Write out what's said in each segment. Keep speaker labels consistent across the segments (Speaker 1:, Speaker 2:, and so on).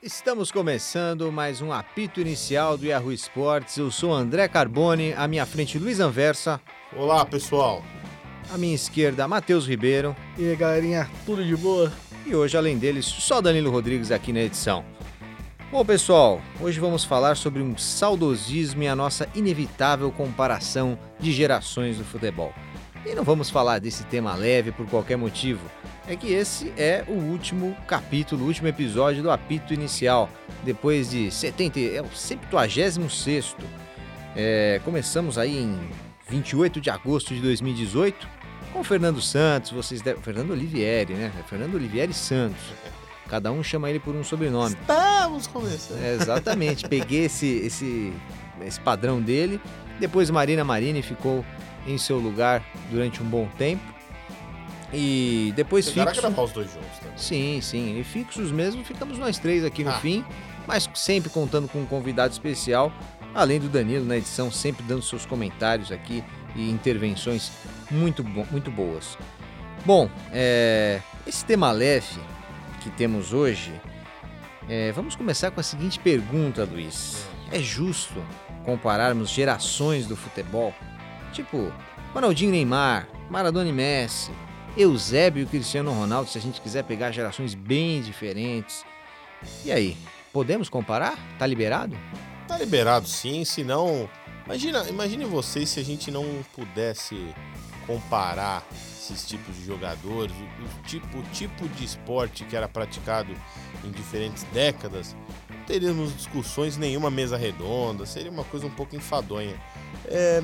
Speaker 1: Estamos começando mais um apito inicial do Yahoo Esportes. Eu sou André Carbone, à minha frente Luiz Anversa.
Speaker 2: Olá, pessoal.
Speaker 1: À minha esquerda, Matheus Ribeiro.
Speaker 3: E aí, galerinha, tudo de boa?
Speaker 1: E hoje, além deles, só Danilo Rodrigues aqui na edição. Bom, pessoal, hoje vamos falar sobre um saudosismo e a nossa inevitável comparação de gerações do futebol. E não vamos falar desse tema leve por qualquer motivo. É que esse é o último capítulo, o último episódio do apito inicial, depois de 70, é o 76 é, começamos aí em 28 de agosto de 2018 com Fernando Santos, vocês devem, Fernando Olivieri, né? Fernando Olivieri Santos. Cada um chama ele por um sobrenome.
Speaker 2: Estamos começando.
Speaker 1: É, exatamente. Peguei esse, esse, esse padrão dele. Depois Marina Marini ficou em seu lugar durante um bom tempo. E depois
Speaker 2: Chegaram
Speaker 1: fixo.
Speaker 2: gravar os dois juntos também.
Speaker 1: Sim, sim. E fixos mesmo, ficamos nós três aqui no
Speaker 2: Ah.
Speaker 1: fim, mas sempre contando com um convidado especial, além do Danilo na edição, sempre dando seus comentários aqui e intervenções muito, bo- muito boas. Bom, é, esse tema leve que temos hoje, é, vamos começar com a seguinte pergunta, Luiz. É justo compararmos gerações do futebol? Tipo, Ronaldinho e Neymar, Maradona e Messi, Eusébio e Cristiano Ronaldo, se a gente quiser pegar gerações bem diferentes. E aí, podemos comparar? Tá liberado?
Speaker 2: Tá liberado sim, senão. Imagina, imagine vocês se a gente não pudesse comparar esses tipos de jogadores, o, tipo, o tipo de esporte que era praticado em diferentes décadas. Não teríamos discussões, nenhuma mesa redonda, seria uma coisa um pouco enfadonha. É,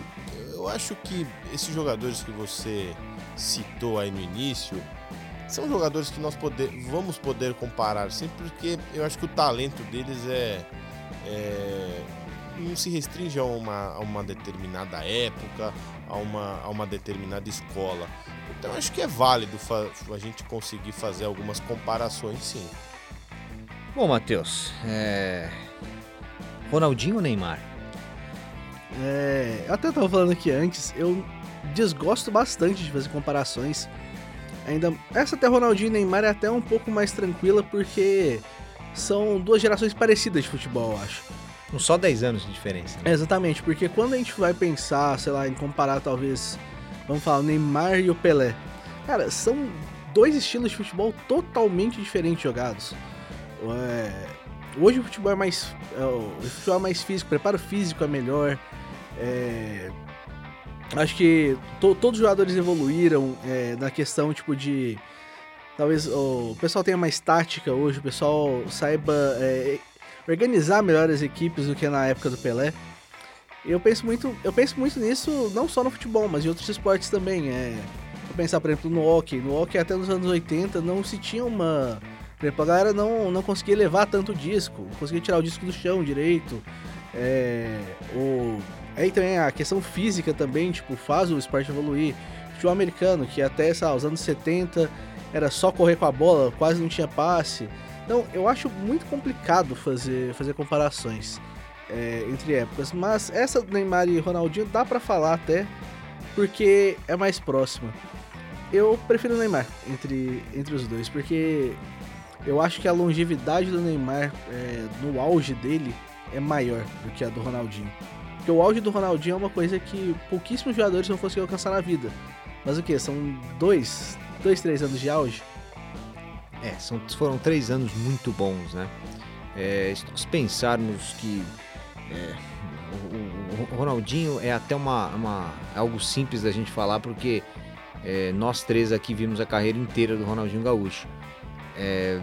Speaker 2: eu acho que esses jogadores que você citou aí no início são jogadores que nós poder, vamos poder comparar sim, porque eu acho que o talento deles é, é, não se restringe a uma, a uma determinada época, a uma, a uma determinada escola. Então acho que é válido a gente conseguir fazer algumas comparações sim.
Speaker 1: Bom, Matheus, é... Ronaldinho ou Neymar?
Speaker 3: É, eu até tava falando aqui antes, eu desgosto bastante de fazer comparações. Ainda essa até Ronaldinho e Neymar é até um pouco mais tranquila porque são duas gerações parecidas de futebol, eu acho.
Speaker 1: Com só 10 anos de diferença. né?
Speaker 3: É, exatamente, porque quando a gente vai pensar, sei lá, em comparar talvez, vamos falar, o Neymar e o Pelé. Cara, são dois estilos de futebol totalmente diferentes jogados. É, hoje o futebol é mais. é, o futebol é mais físico, o preparo físico é melhor. é, acho que to- todos os jogadores evoluíram é, na questão tipo de. Talvez o pessoal tenha mais tática hoje, o pessoal saiba é, organizar melhor as equipes do que na época do Pelé. Eu penso muito, eu penso muito nisso não só no futebol, mas em outros esportes também. É, vou pensar, por exemplo, no hockey. No hockey até nos anos 80 não se tinha uma. Por exemplo, a galera não, não conseguia levar tanto disco, não conseguia tirar o disco do chão direito. É, o, aí também a questão física também, tipo, faz o esporte evoluir. Futebol americano, que até sei os anos 70 era só correr com a bola, quase não tinha passe. Então, eu acho muito complicado fazer, fazer comparações é, entre épocas, mas essa do Neymar e Ronaldinho dá pra falar até, porque é mais próxima. Eu prefiro o Neymar entre, entre os dois, porque eu acho que a longevidade do Neymar é, no auge dele é maior do que a do Ronaldinho. Porque o auge do Ronaldinho é uma coisa que pouquíssimos jogadores vão conseguir alcançar na vida. Mas o que? São dois, dois, três anos de auge?
Speaker 1: É, são, foram três anos muito bons, né? É, se pensarmos que é, o, o- o Ronaldinho é até uma, uma- algo simples da gente falar, porque é, nós três aqui vimos a carreira inteira do Ronaldinho Gaúcho. É,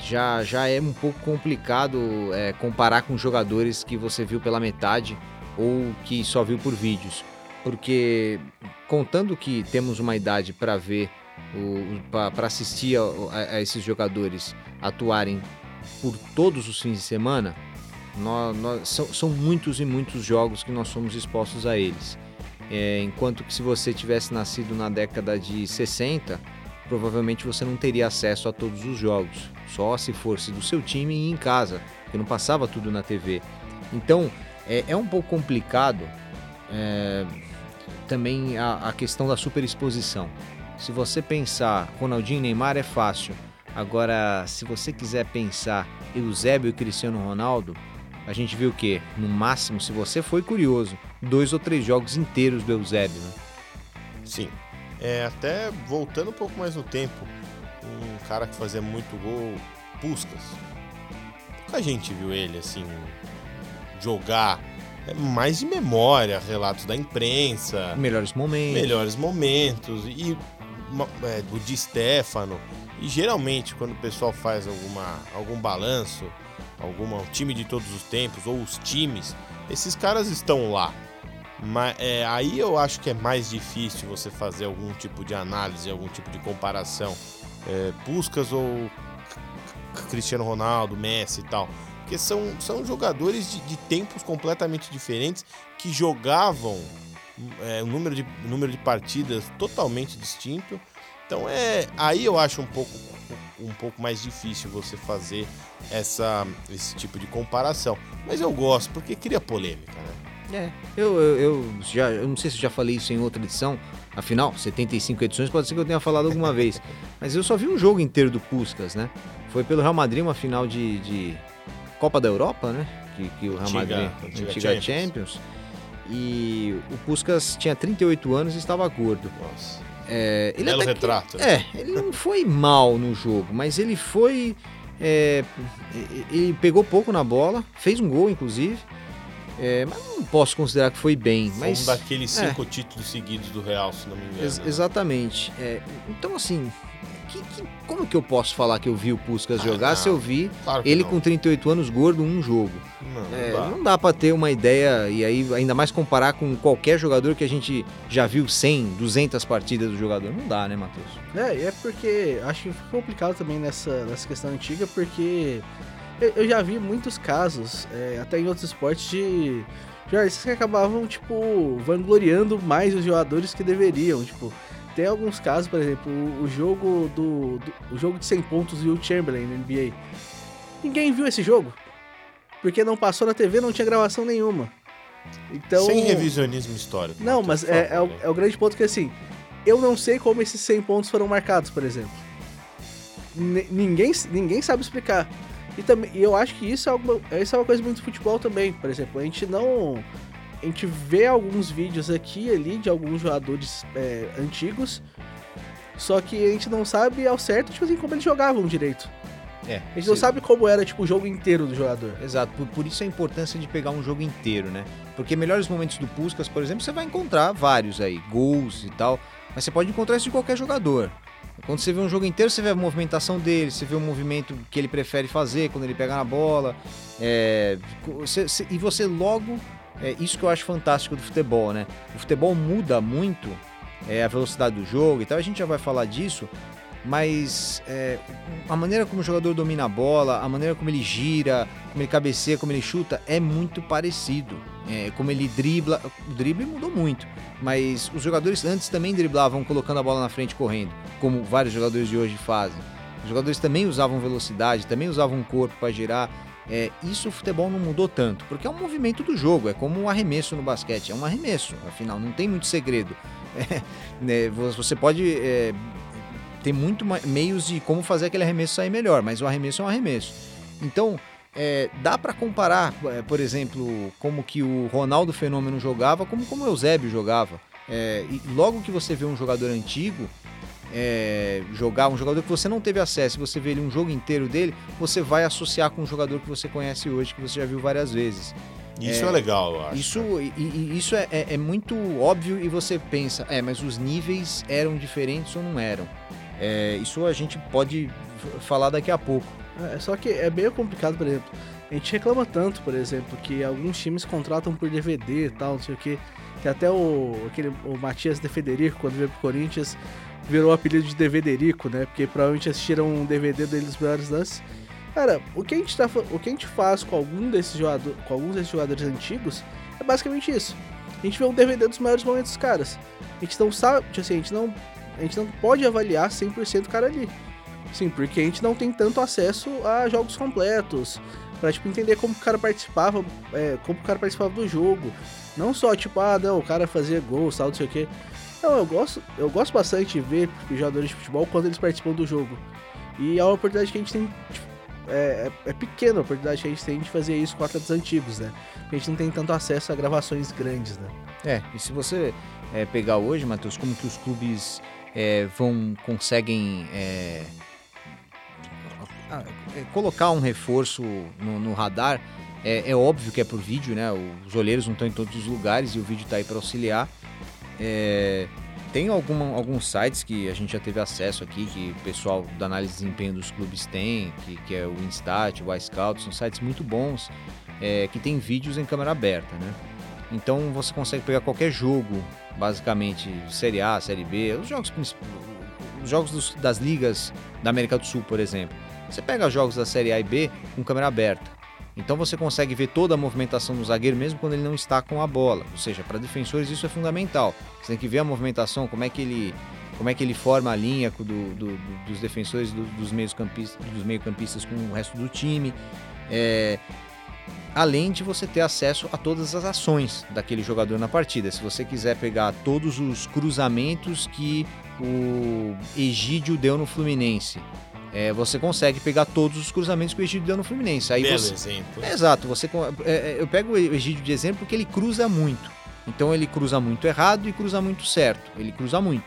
Speaker 1: já, já é um pouco complicado é, comparar com jogadores que você viu pela metade ou que só viu por vídeos. Porque contando que temos uma idade para ver para assistir a, a- esses jogadores atuarem por todos os fins de semana, nó- nó- são, são muitos e muitos jogos que nós somos expostos a eles. É, enquanto que se você tivesse nascido na década de 60, provavelmente você não teria acesso a todos os jogos, só se fosse do seu time e em casa, porque não passava tudo na TV. Então é, é um pouco complicado é, também a, a questão da superexposição. Se você pensar Ronaldinho e Neymar é fácil, Agora, se você quiser pensar Eusébio e Cristiano Ronaldo, a gente viu o quê? No máximo, se você foi curioso, dois ou três jogos inteiros do Eusébio, né?
Speaker 2: Sim. É, até voltando um pouco mais no tempo, um cara que fazia muito gol, Puskas. Pouca gente viu ele assim jogar. É mais de memória, relatos da imprensa.
Speaker 1: Melhores momentos.
Speaker 2: Melhores momentos. E é, do Di Stefano. E geralmente, quando o pessoal faz alguma, algum balanço, algum time de todos os tempos, ou os times, esses caras estão lá. Mas é, aí eu acho que é mais difícil você fazer algum tipo de análise, algum tipo de comparação. É, Puskas ou Cristiano Ronaldo, Messi e tal. Porque são, são jogadores de, de tempos completamente diferentes que jogavam é, um número de, número de partidas totalmente distinto. Então é aí eu acho um pouco, um pouco mais difícil você fazer essa, esse tipo de comparação. Mas eu gosto, porque cria polêmica, né?
Speaker 1: É, eu, eu, eu, já, eu não sei se já falei isso em outra edição, afinal, 75 edições, pode ser que eu tenha falado alguma vez. Mas eu só vi um jogo inteiro do Puskas, né? Foi pelo Real Madrid, uma final de, de Copa da Europa, né? Que, que o Real Madrid, antiga, antiga Champions. Champions. E o Puskas tinha 38 anos e estava gordo.
Speaker 2: Nossa.
Speaker 1: É,
Speaker 2: ele Belo retrato.
Speaker 1: Que, né? É, ele não foi mal no jogo, mas ele foi. É, ele pegou pouco na bola, fez um gol, inclusive. É, mas não posso considerar que foi bem. Foi mas,
Speaker 2: um daqueles é. cinco é. títulos seguidos do Real, se não me engano. Ex
Speaker 1: né? exatamente. É, então, assim, que, que, como que eu posso falar que eu vi o Puskas ah, jogar não. se eu vi claro ele não. com 38 anos gordo um jogo? Não, é, não dá, dá para ter uma ideia e aí ainda mais comparar com qualquer jogador que a gente já viu 100, 200 partidas do jogador. Não dá, né, Matheus?
Speaker 3: É, é porque acho que foi complicado também nessa, nessa questão antiga, porque eu, eu já vi muitos casos, é, até em outros esportes, de jornalistas que acabavam, tipo, vangloriando mais os jogadores que deveriam, tipo tem alguns casos, por exemplo, o, jogo do, do, o jogo de 100 pontos do Will Chamberlain na NBA. Ninguém viu esse jogo. Porque não passou na TV, não tinha gravação nenhuma. Então,
Speaker 2: Sem revisionismo histórico.
Speaker 3: Não, mas é, é, o, é o grande ponto que assim, eu não sei como esses 100 pontos foram marcados, por exemplo. N ninguém, ninguém sabe explicar. E também, e eu acho que isso é, alguma, isso é uma coisa muito do futebol também. Por exemplo, a gente não a gente vê alguns vídeos aqui e ali de alguns jogadores é, antigos, só que a gente não sabe ao certo, tipo assim, como eles jogavam direito. É, a gente sim. não sabe como era, tipo, o jogo inteiro do jogador.
Speaker 1: Exato, por, por, isso a importância de pegar um jogo inteiro, né? Porque melhores momentos do Puskas, por exemplo, você vai encontrar vários aí, gols e tal, mas você pode encontrar isso de qualquer jogador. Quando você vê um jogo inteiro, você vê a movimentação dele, você vê o movimento que ele prefere fazer quando ele pega na bola, é, você, você, e você logo é isso que eu acho fantástico do futebol, né? O futebol muda muito é, a velocidade do jogo e tal, a gente já vai falar disso, mas é, a maneira como o jogador domina a bola, a maneira como ele gira, como ele cabeceia, como ele chuta, é muito parecido. É, como ele dribla, o drible mudou muito, mas os jogadores antes também driblavam colocando a bola na frente correndo, como vários jogadores de hoje fazem. Os jogadores também usavam velocidade, também usavam corpo para girar. É, isso o futebol não mudou tanto, porque é um movimento do jogo, é como um arremesso no basquete, é um arremesso, afinal, não tem muito segredo. É, né, você pode é, ter muito meios de como fazer aquele arremesso sair melhor, mas o arremesso é um arremesso. Então, é, dá para comparar, é, por exemplo, como que o Ronaldo Fenômeno jogava, como, como o Eusébio jogava. É, e logo que você vê um jogador antigo, é, jogar, um jogador que você não teve acesso, você vê ele um jogo inteiro dele, você vai associar com um jogador que você conhece hoje, que você já viu várias vezes.
Speaker 2: Isso é, é legal, eu acho.
Speaker 1: Isso, e, e isso é, é, é, muito óbvio e você pensa, é, mas os níveis eram diferentes ou não eram? É, isso a gente pode falar daqui a pouco.
Speaker 3: É, só que é meio complicado, por exemplo. A gente reclama tanto, por exemplo, que alguns times contratam por DVD e tal, não sei o que. Que até o, aquele, o Matias de Federico, quando veio pro Corinthians, virou o apelido de DVDerico, né? Porque provavelmente assistiram um DVD dele dos melhores lances. Cara, o que a gente, tá, o que a gente faz com, algum desses jogador, com alguns desses jogadores antigos é basicamente isso. A gente vê um DVD dos melhores momentos dos caras. A gente não sabe, tipo assim, a gente não, a gente não pode avaliar 100% o cara ali. Sim, porque a gente não tem tanto acesso a jogos completos, pra tipo, entender como o cara participava, é, como o cara participava do jogo. Não só, tipo, ah, não, o cara fazia gol, tal, não sei o quê. Não, eu gosto, eu gosto bastante de ver jogadores de futebol quando eles participam do jogo. E é uma oportunidade que a gente tem. Tipo, é, é, é pequena a oportunidade que a gente tem de fazer isso com atletas antigos, né? Porque a gente não tem tanto acesso a gravações grandes, né?
Speaker 1: É, e se você é, pegar hoje, Matheus, como que os clubes é, vão conseguem é, é, colocar um reforço no, no radar, é, é, óbvio que é por vídeo, né? Os olheiros não estão em todos os lugares e o vídeo está aí para auxiliar. É, tem alguns sites que a gente já teve acesso aqui, que o pessoal da análise de desempenho dos clubes tem, que, que é o Instat, o iScout, são sites muito bons, é, que tem vídeos em câmera aberta, né? Então você consegue pegar qualquer jogo, basicamente, Série A, Série B, os jogos, os jogos dos, das ligas da América do Sul, por exemplo. Você pega jogos da Série A e B com câmera aberta. Então você consegue ver toda a movimentação do zagueiro mesmo quando ele não está com a bola. Ou seja, para defensores isso é fundamental. Você tem que ver a movimentação, como é que ele, como é que ele forma a linha do, do, dos defensores, do, dos meios-campistas dos meio -campistas com o resto do time. É, além de você ter acesso a todas as ações daquele jogador na partida. Se você quiser pegar todos os cruzamentos que o Egídio deu no Fluminense, é, você consegue pegar todos os cruzamentos que o Egídio deu no Fluminense. Aí
Speaker 2: Belo
Speaker 1: você...
Speaker 2: exemplo.
Speaker 1: É, exato. Você... É, é, eu pego o Egídio de exemplo porque ele cruza muito. Então ele cruza muito errado e cruza muito certo. Ele cruza muito.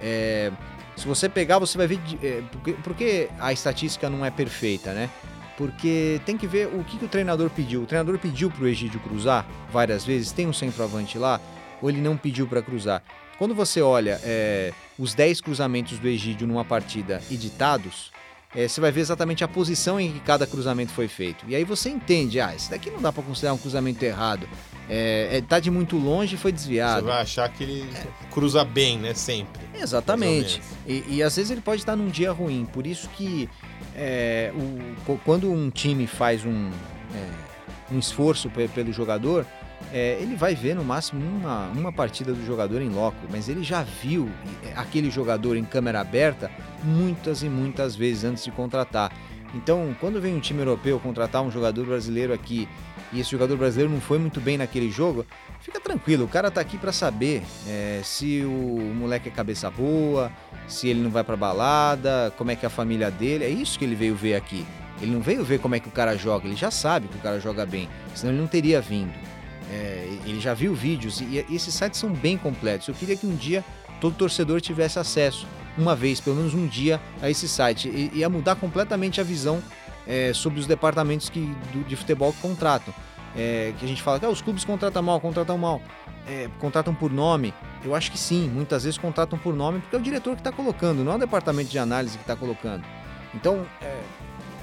Speaker 1: É... Se você pegar, você vai ver. É, porque, porque a estatística não é perfeita, né? Porque tem que ver o que, que o treinador pediu. O treinador pediu para o Egídio cruzar várias vezes, tem um centroavante lá, ou ele não pediu para cruzar. Quando você olha é, os 10 cruzamentos do Egídio numa partida editados, é, você vai ver exatamente a posição em que cada cruzamento foi feito. E aí você entende, ah, esse daqui não dá para considerar um cruzamento errado. É, é, tá de muito longe e foi desviado.
Speaker 2: Você vai achar que ele cruza bem, né? Sempre.
Speaker 1: Exatamente. E, e, às vezes ele pode estar num dia ruim. Por isso que é, o, quando um time faz um, é, um esforço pelo jogador, é, ele vai ver no máximo uma, uma partida do jogador em loco, mas ele já viu é, aquele jogador em câmera aberta muitas e muitas vezes antes de contratar. Então, quando vem um time europeu contratar um jogador brasileiro aqui e esse jogador brasileiro não foi muito bem naquele jogo, fica tranquilo, o cara tá aqui para saber é, se o moleque é cabeça boa, se ele não vai para balada, como é que é a família dele, é isso que ele veio ver aqui. Ele não veio ver como é que o cara joga, ele já sabe que o cara joga bem, senão ele não teria vindo. É, ele já viu vídeos e, e esses sites são bem completos. Eu queria que um dia todo torcedor tivesse acesso, uma vez, pelo menos um dia, a esse site. E, ia mudar completamente a visão é, sobre os departamentos que, do, de futebol que contratam. É, que a gente fala que ah, os clubes contratam mal, contratam mal, é, contratam por nome. Eu acho que sim, muitas vezes contratam por nome porque é o diretor que está colocando, não é o departamento de análise que está colocando. Então,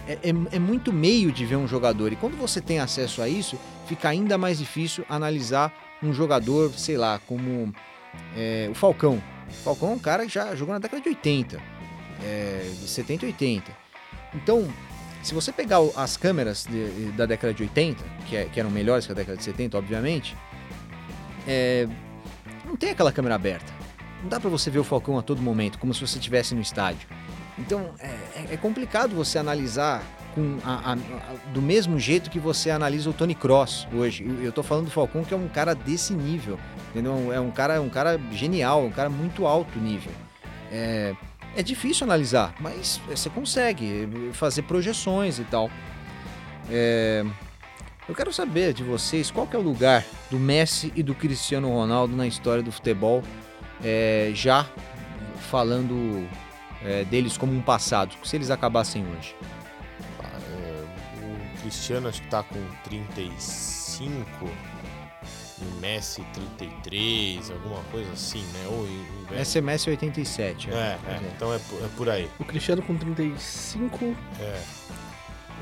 Speaker 1: é, é, é, muito meio de ver um jogador. E quando você tem acesso a isso, fica ainda mais difícil analisar um jogador, sei lá, como é, o Falcão. O Falcão é um cara que já jogou na década de 80, é, de 70 e 80. Então, se você pegar as câmeras de, da década de 80, que, é, que, eram melhores que a década de 70, obviamente, é, não tem aquela câmera aberta. Não dá para você ver o Falcão a todo momento, como se você estivesse no estádio. Então é, é, é complicado você analisar com a, a, a, do mesmo jeito que você analisa o Tony Cross hoje. Eu, tô falando do Falcão que é um cara desse nível, entendeu? É um cara, um cara genial, um cara muito alto nível. É, é difícil analisar, mas você consegue fazer projeções e tal. É, eu quero saber de vocês qual é o lugar do Messi e do Cristiano Ronaldo na história do futebol, é, já falando é, deles como um passado, se eles acabassem hoje?
Speaker 2: É, o Cristiano acho que está com 35 e Messi 33, alguma coisa assim, né? Ou,
Speaker 1: ou Esse é Messi 87.
Speaker 2: É, é, é, é. então é, é por aí.
Speaker 3: O Cristiano com 35.
Speaker 2: É.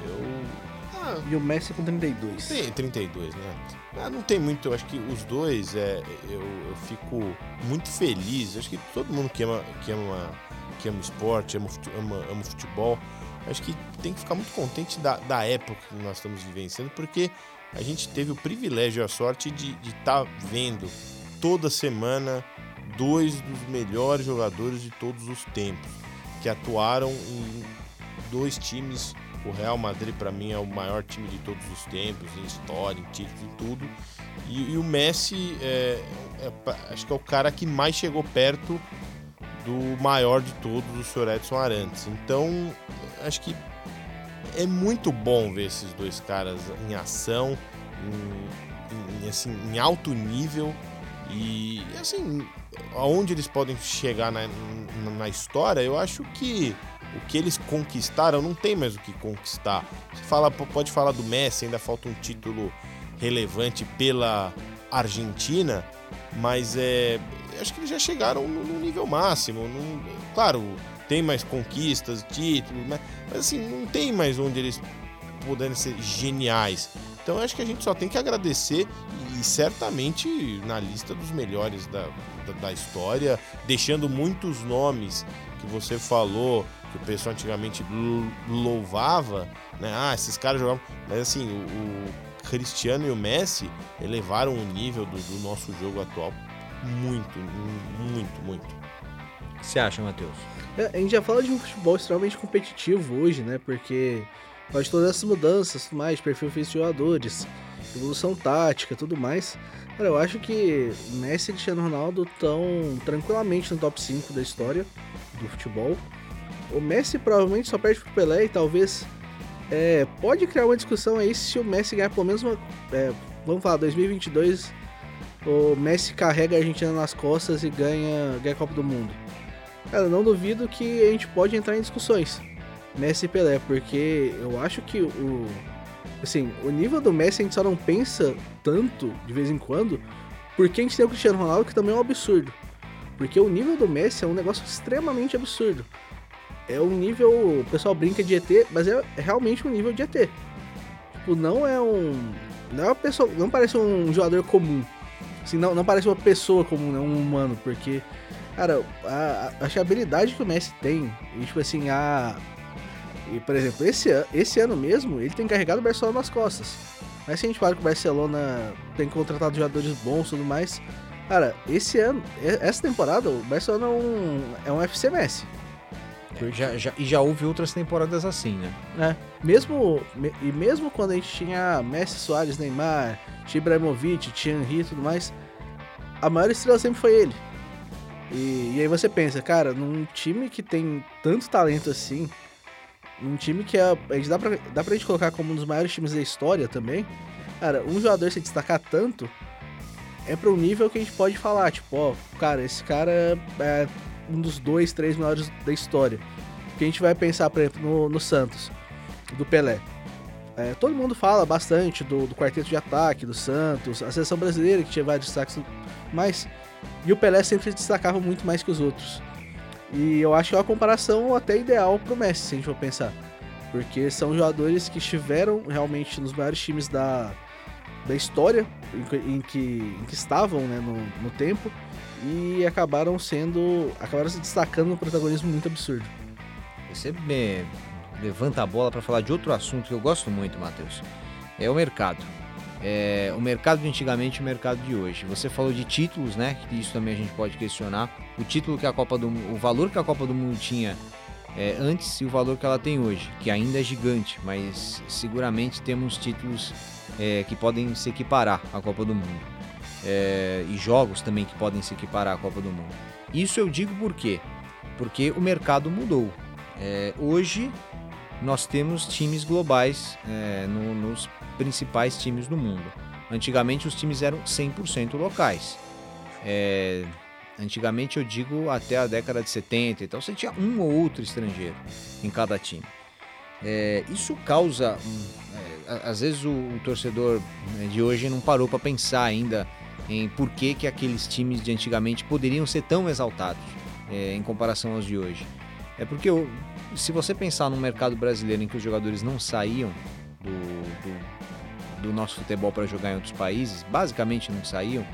Speaker 2: Eu.
Speaker 3: Ah, e o Messi com 32.
Speaker 2: Tem 32, né? Ah, não tem muito, eu acho que os dois, é, eu, eu fico muito feliz. Acho que todo mundo que ama, que ama que ama esporte, ama, ama, ama futebol, acho que tem que ficar muito contente da, da época que nós estamos vivenciando, porque a gente teve o privilégio e a sorte de estar tá vendo toda semana dois dos melhores jogadores de todos os tempos, que atuaram em dois times. O Real Madrid, para mim, é o maior time de todos os tempos, em história, em títulos, em tudo. E, e o Messi, é, é, acho que é o cara que mais chegou perto do maior de todos, o Sr. Edson Arantes. Então, acho que é muito bom ver esses dois caras em ação, em, em, assim, em alto nível e assim, aonde eles podem chegar na, na história, eu acho que o que eles conquistaram não tem mais o que conquistar. Você fala, pode falar do Messi, ainda falta um título relevante pela Argentina, mas é, acho que eles já chegaram no, no nível máximo. Não, claro, tem mais conquistas, títulos, mas, mas assim, não tem mais onde eles puderem ser geniais. Então acho que a gente só tem que agradecer e certamente na lista dos melhores da, da, da história, deixando muitos nomes que você falou, que o pessoal antigamente louvava, né? Ah, esses caras jogavam. Mas assim, o, o Cristiano e o Messi elevaram o nível do, do nosso jogo atual muito, muito, muito.
Speaker 1: O que você acha, Matheus?
Speaker 3: É, a gente já fala de um futebol extremamente competitivo hoje, né? Porque faz todas essas mudanças, mais perfil de jogadores, evolução tática, tudo mais. Cara, eu acho que Messi e Cristiano Ronaldo estão tranquilamente no top 5 da história do futebol. O Messi provavelmente só perde pro Pelé e talvez é, pode criar uma discussão aí se o Messi ganhar pelo menos uma. É, vamos falar, 2022, o Messi carrega a Argentina nas costas e ganha, ganha a Copa do Mundo. Cara, não duvido que a gente pode entrar em discussões. Messi e Pelé, porque eu acho que o. Assim, o nível do Messi a gente só não pensa tanto de vez em quando, porque a gente tem o Cristiano Ronaldo, que também é um absurdo. Porque o nível do Messi é um negócio extremamente absurdo é um nível. O pessoal brinca de ET, mas é, realmente um nível de ET. Tipo, não é um. Não é uma pessoa. Não parece um jogador comum. Assim, não, não parece uma pessoa comum, né? Um humano, porque. Cara, a, a, a habilidade que o Messi tem, e tipo assim, a. E, por exemplo, esse, esse ano mesmo, ele tem carregado o Barcelona nas costas. Mas se a gente fala que o Barcelona tem contratado jogadores bons e tudo mais. Cara, esse ano, essa temporada, o Barcelona é um, é um FC Messi.
Speaker 1: Já, já, e já houve outras temporadas assim, né?
Speaker 3: É. Mesmo, e mesmo quando a gente tinha Messi, Soares, Neymar, Ibrahimovic, tinha Henry e tudo mais, a maior estrela sempre foi ele. E, e, aí você pensa, cara, num time que tem tanto talento assim, num time que é, a gente dá, pra, dá pra gente colocar como um dos maiores times da história também, cara, um jogador se destacar tanto é para um nível que a gente pode falar, tipo, ó, cara, esse cara é um dos dois, três melhores da história. Que a gente vai pensar, por exemplo, no, no Santos, do Pelé. É, todo mundo fala bastante do, do, quarteto de ataque do Santos, a seleção brasileira que tinha vários destaques, mas e o Pelé sempre se destacava muito mais que os outros. E eu acho que é uma comparação até ideal pro Messi, se a gente for pensar. Porque são jogadores que estiveram realmente nos maiores times da, da história em, em, que, em que estavam né, no, no tempo e acabaram sendo. acabaram se destacando no protagonismo muito absurdo.
Speaker 1: Você me levanta a bola para falar de outro assunto que eu gosto muito, Matheus. É o mercado. É, o mercado de antigamente e o mercado de hoje. Você falou de títulos, né? Isso também a gente pode questionar. O título que a Copa do o valor que a Copa do Mundo tinha é, antes e o valor que ela tem hoje, que ainda é gigante, mas seguramente temos títulos é, que podem se equiparar à Copa do Mundo é, e jogos também que podem se equiparar à Copa do Mundo. Isso eu digo por quê? Porque o mercado mudou. É, hoje nós temos times globais é, no, nos principais times do mundo. Antigamente os times eram 100% locais. É, antigamente eu digo até a década de 70, então você tinha um ou outro estrangeiro em cada time. É, isso causa, é, às vezes o, o torcedor né, de hoje não parou para pensar ainda em por que, que aqueles times de antigamente poderiam ser tão exaltados é, em comparação aos de hoje. É porque se você pensar no mercado brasileiro em que os jogadores não saíam do, do, do nosso futebol para jogar em outros países, basicamente não saíam,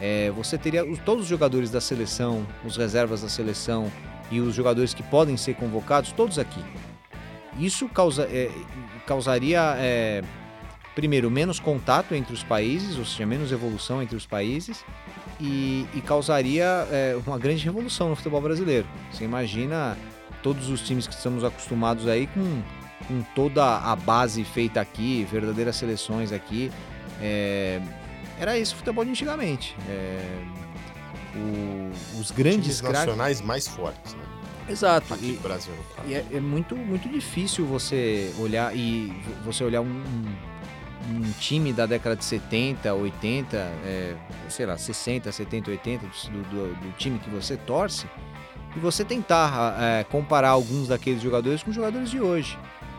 Speaker 1: é, você teria os, todos os jogadores da seleção, os reservas da seleção e os jogadores que podem ser convocados, todos aqui. Isso causa, é, causaria primeiro, menos contato entre os países, ou seja, menos evolução entre os países, e, e causaria é, uma grande revolução no futebol brasileiro. Você imagina todos os times que estamos acostumados aí com, com toda a base feita aqui, verdadeiras seleções aqui. É, era esse o futebol de antigamente. É, o- os grandes
Speaker 2: Times
Speaker 1: craques.
Speaker 2: nacionais mais fortes, né?
Speaker 1: Exato.
Speaker 2: Aqui
Speaker 1: E,
Speaker 2: Brasil,
Speaker 1: e é, é muito, muito difícil você olhar e vo- você olhar um, um- um time da década de 70, 80, é, sei lá, 60, 70, 80, do, do- do time que você torce, e você tentar é, comparar alguns daqueles jogadores com os jogadores de hoje.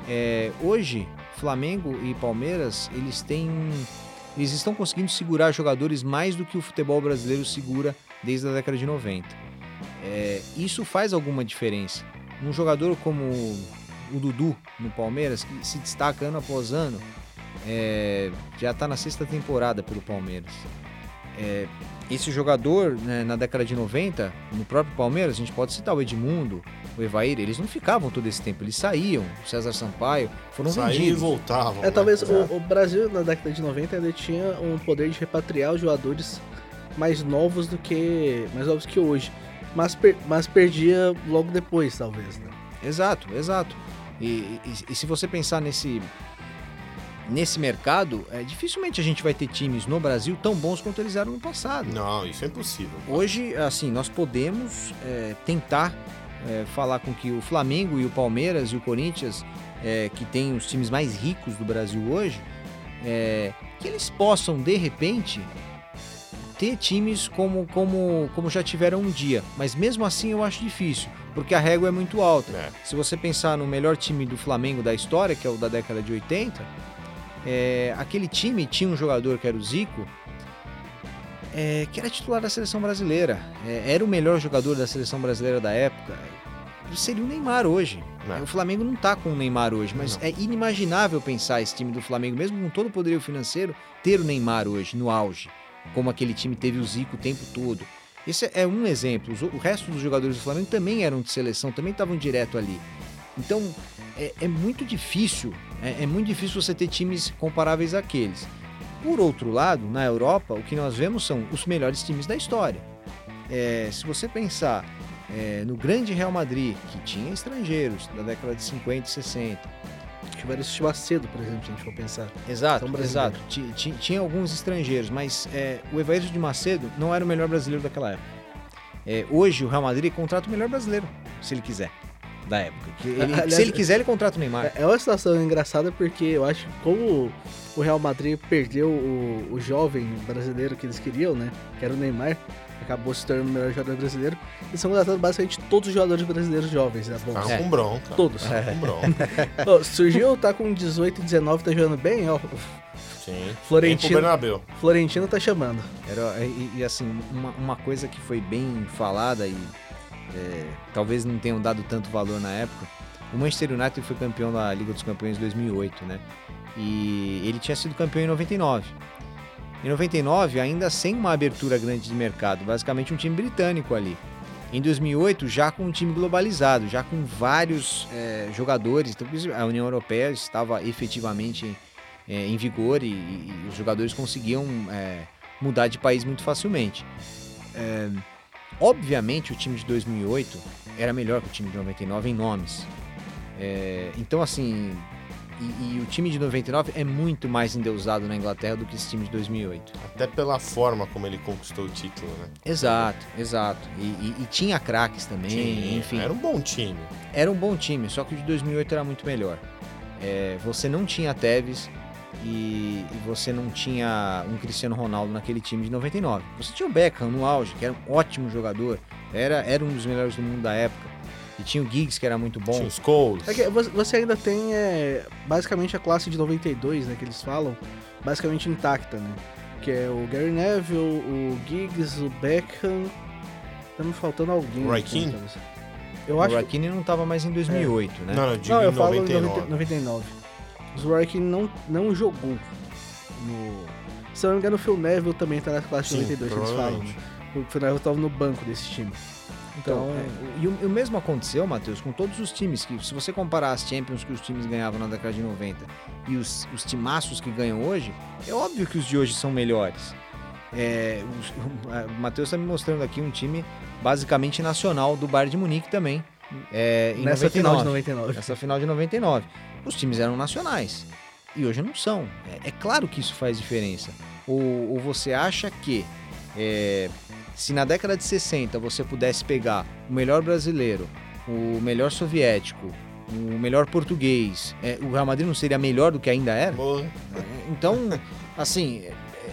Speaker 1: É, hoje, Flamengo e Palmeiras, eles têm eles estão conseguindo segurar jogadores mais do que o futebol brasileiro segura desde a década de 90. É, isso faz alguma diferença. Um jogador como o Dudu no Palmeiras, que se destaca ano após ano, é, já está na sexta temporada pelo Palmeiras. É, esse jogador, né, na década de 90, no próprio Palmeiras, a gente pode citar o Edmundo, o Evair, eles não ficavam todo esse tempo, eles saíam. O César Sampaio foram
Speaker 2: Saíam e
Speaker 1: vendidos.
Speaker 2: voltavam.
Speaker 3: É,
Speaker 2: né?
Speaker 3: talvez
Speaker 2: É.
Speaker 3: o, o Brasil na década de 90 ainda tinha um poder de repatriar os jogadores mais novos do que mais novos que hoje, mas, per- mas perdia logo depois, talvez, né?
Speaker 1: Exato, exato. E, e- e se você pensar nesse nesse mercado, é, dificilmente a gente vai ter times no Brasil tão bons quanto eles eram no passado.
Speaker 2: Não, isso é impossível.
Speaker 1: Hoje, assim, nós podemos é, tentar é, falar com que o Flamengo e o Palmeiras e o Corinthians, é, que tem os times mais ricos do Brasil hoje, é, que eles possam, de repente, ter times como, como, como já tiveram um dia. Mas mesmo assim eu acho difícil, porque a régua é muito alta.
Speaker 2: É.
Speaker 1: Se você pensar no melhor time do Flamengo da história, que é o da década de 80, é, aquele time tinha um jogador que era o Zico, é, que era titular da seleção brasileira. É, era o melhor jogador da seleção brasileira da época. Seria o Neymar hoje.
Speaker 2: É.
Speaker 1: O Flamengo não tá com o Neymar hoje, mas
Speaker 2: Não.
Speaker 1: é inimaginável pensar esse time do Flamengo, mesmo com todo o poderio financeiro, ter o Neymar hoje, no auge. Como aquele time teve o Zico o tempo todo. Esse é um exemplo. O resto dos jogadores do Flamengo também eram de seleção, também estavam direto ali. Então, é, é muito difícil, é, é muito difícil você ter times comparáveis àqueles. Por outro lado, na Europa, o que nós vemos são os melhores times da história. É, se você pensar é, no grande Real Madrid, que tinha estrangeiros da década de 50 e 60.
Speaker 3: Tiveram esse Macedo, por exemplo, se a gente for pensar.
Speaker 1: Exato, exato. Ti- ti- Tinha alguns estrangeiros, mas é, o Evair de Macedo não era o melhor brasileiro daquela época. É, hoje o Real Madrid contrata o melhor brasileiro, se ele quiser, da época. Que ele-
Speaker 3: Aliás,
Speaker 1: se ele quiser, ele contrata o Neymar.
Speaker 3: É é uma situação engraçada porque eu acho que como o Real Madrid perdeu o, o jovem brasileiro que eles queriam, né? Que era o Neymar, acabou se tornando o melhor jogador brasileiro. Eles estão contratando basicamente todos os jogadores brasileiros jovens, né? Bom,
Speaker 2: Ficaram
Speaker 1: É.
Speaker 2: com bronca.
Speaker 3: Todos.
Speaker 2: Ficaram com bronca.
Speaker 3: Ó, surgiu, tá com 18 e 19, tá jogando bem, ó.
Speaker 2: Sim.
Speaker 3: Florentino. Florentino tá chamando.
Speaker 1: Era, e, e, assim, uma, uma coisa que foi bem falada e é, talvez não tenham dado tanto valor na época, o Manchester United foi campeão da Liga dos Campeões em 2008, né? E ele tinha sido campeão em 99. Em 99, ainda sem uma abertura grande de mercado, basicamente um time britânico ali. Em 2008, já com um time globalizado, já com vários é, jogadores, então a União Europeia estava efetivamente é, em vigor e, e os jogadores conseguiam é, mudar de país muito facilmente. Obviamente, o time de 2008 era melhor que o time de 99 em nomes. É, então, assim, e, e o time de 99 é muito mais endeusado na Inglaterra do que esse time de 2008.
Speaker 2: Até pela forma como ele conquistou o título, né?
Speaker 1: Exato, exato. E, e- e tinha craques também,
Speaker 2: Tinha,
Speaker 1: enfim.
Speaker 2: Era um bom time.
Speaker 1: Era um bom time, só que o de 2008 era muito melhor. É, você não tinha Tevez e, e você não tinha um Cristiano Ronaldo naquele time de 99. Você tinha o Beckham no auge, que era um ótimo jogador, era, era um dos melhores do mundo da época. E tinha o Giggs, que era muito bom.
Speaker 2: Tinha os Scholes.
Speaker 3: É que você- ainda tem é, basicamente a classe de 92, né, que eles falam, basicamente intacta, né? Que é o Gary Neville, o Giggs, o Beckham. Tá me faltando alguém.
Speaker 2: Roy
Speaker 3: aqui,
Speaker 2: Keane?
Speaker 3: talvez. Eu
Speaker 1: O
Speaker 3: acho
Speaker 1: Roy Keane não estava mais em 2008, né?
Speaker 2: Não, não, eu digo
Speaker 3: Não, eu
Speaker 2: em
Speaker 3: falo
Speaker 2: 99.
Speaker 3: em 90 99. O Keane não, não jogou no... Se eu não me engano, o Phil Neville também tá na classe de
Speaker 2: Sim,
Speaker 3: 92, que eles falam. né? O Phil Neville tava no banco desse time.
Speaker 1: Então,
Speaker 3: Então,
Speaker 1: é, e o, e o mesmo aconteceu, Matheus, com todos os times. que Se você comparar as Champions que os times ganhavam na década de 90 e os, os timaços que ganham hoje, é óbvio que os de hoje são melhores. É, os- o Matheus está me mostrando aqui um time basicamente nacional do Bayern de Munique também. é, em
Speaker 3: nessa
Speaker 1: 99.
Speaker 3: final de 99.
Speaker 1: Essa final de 99. Os times eram nacionais. E hoje não são. É, é claro que isso faz diferença. Ou, ou você acha que é, se na década de 60 você pudesse pegar o melhor brasileiro, o melhor soviético, o melhor português, é, o Real Madrid não seria melhor do que ainda era?
Speaker 2: Boa.
Speaker 1: Então, assim,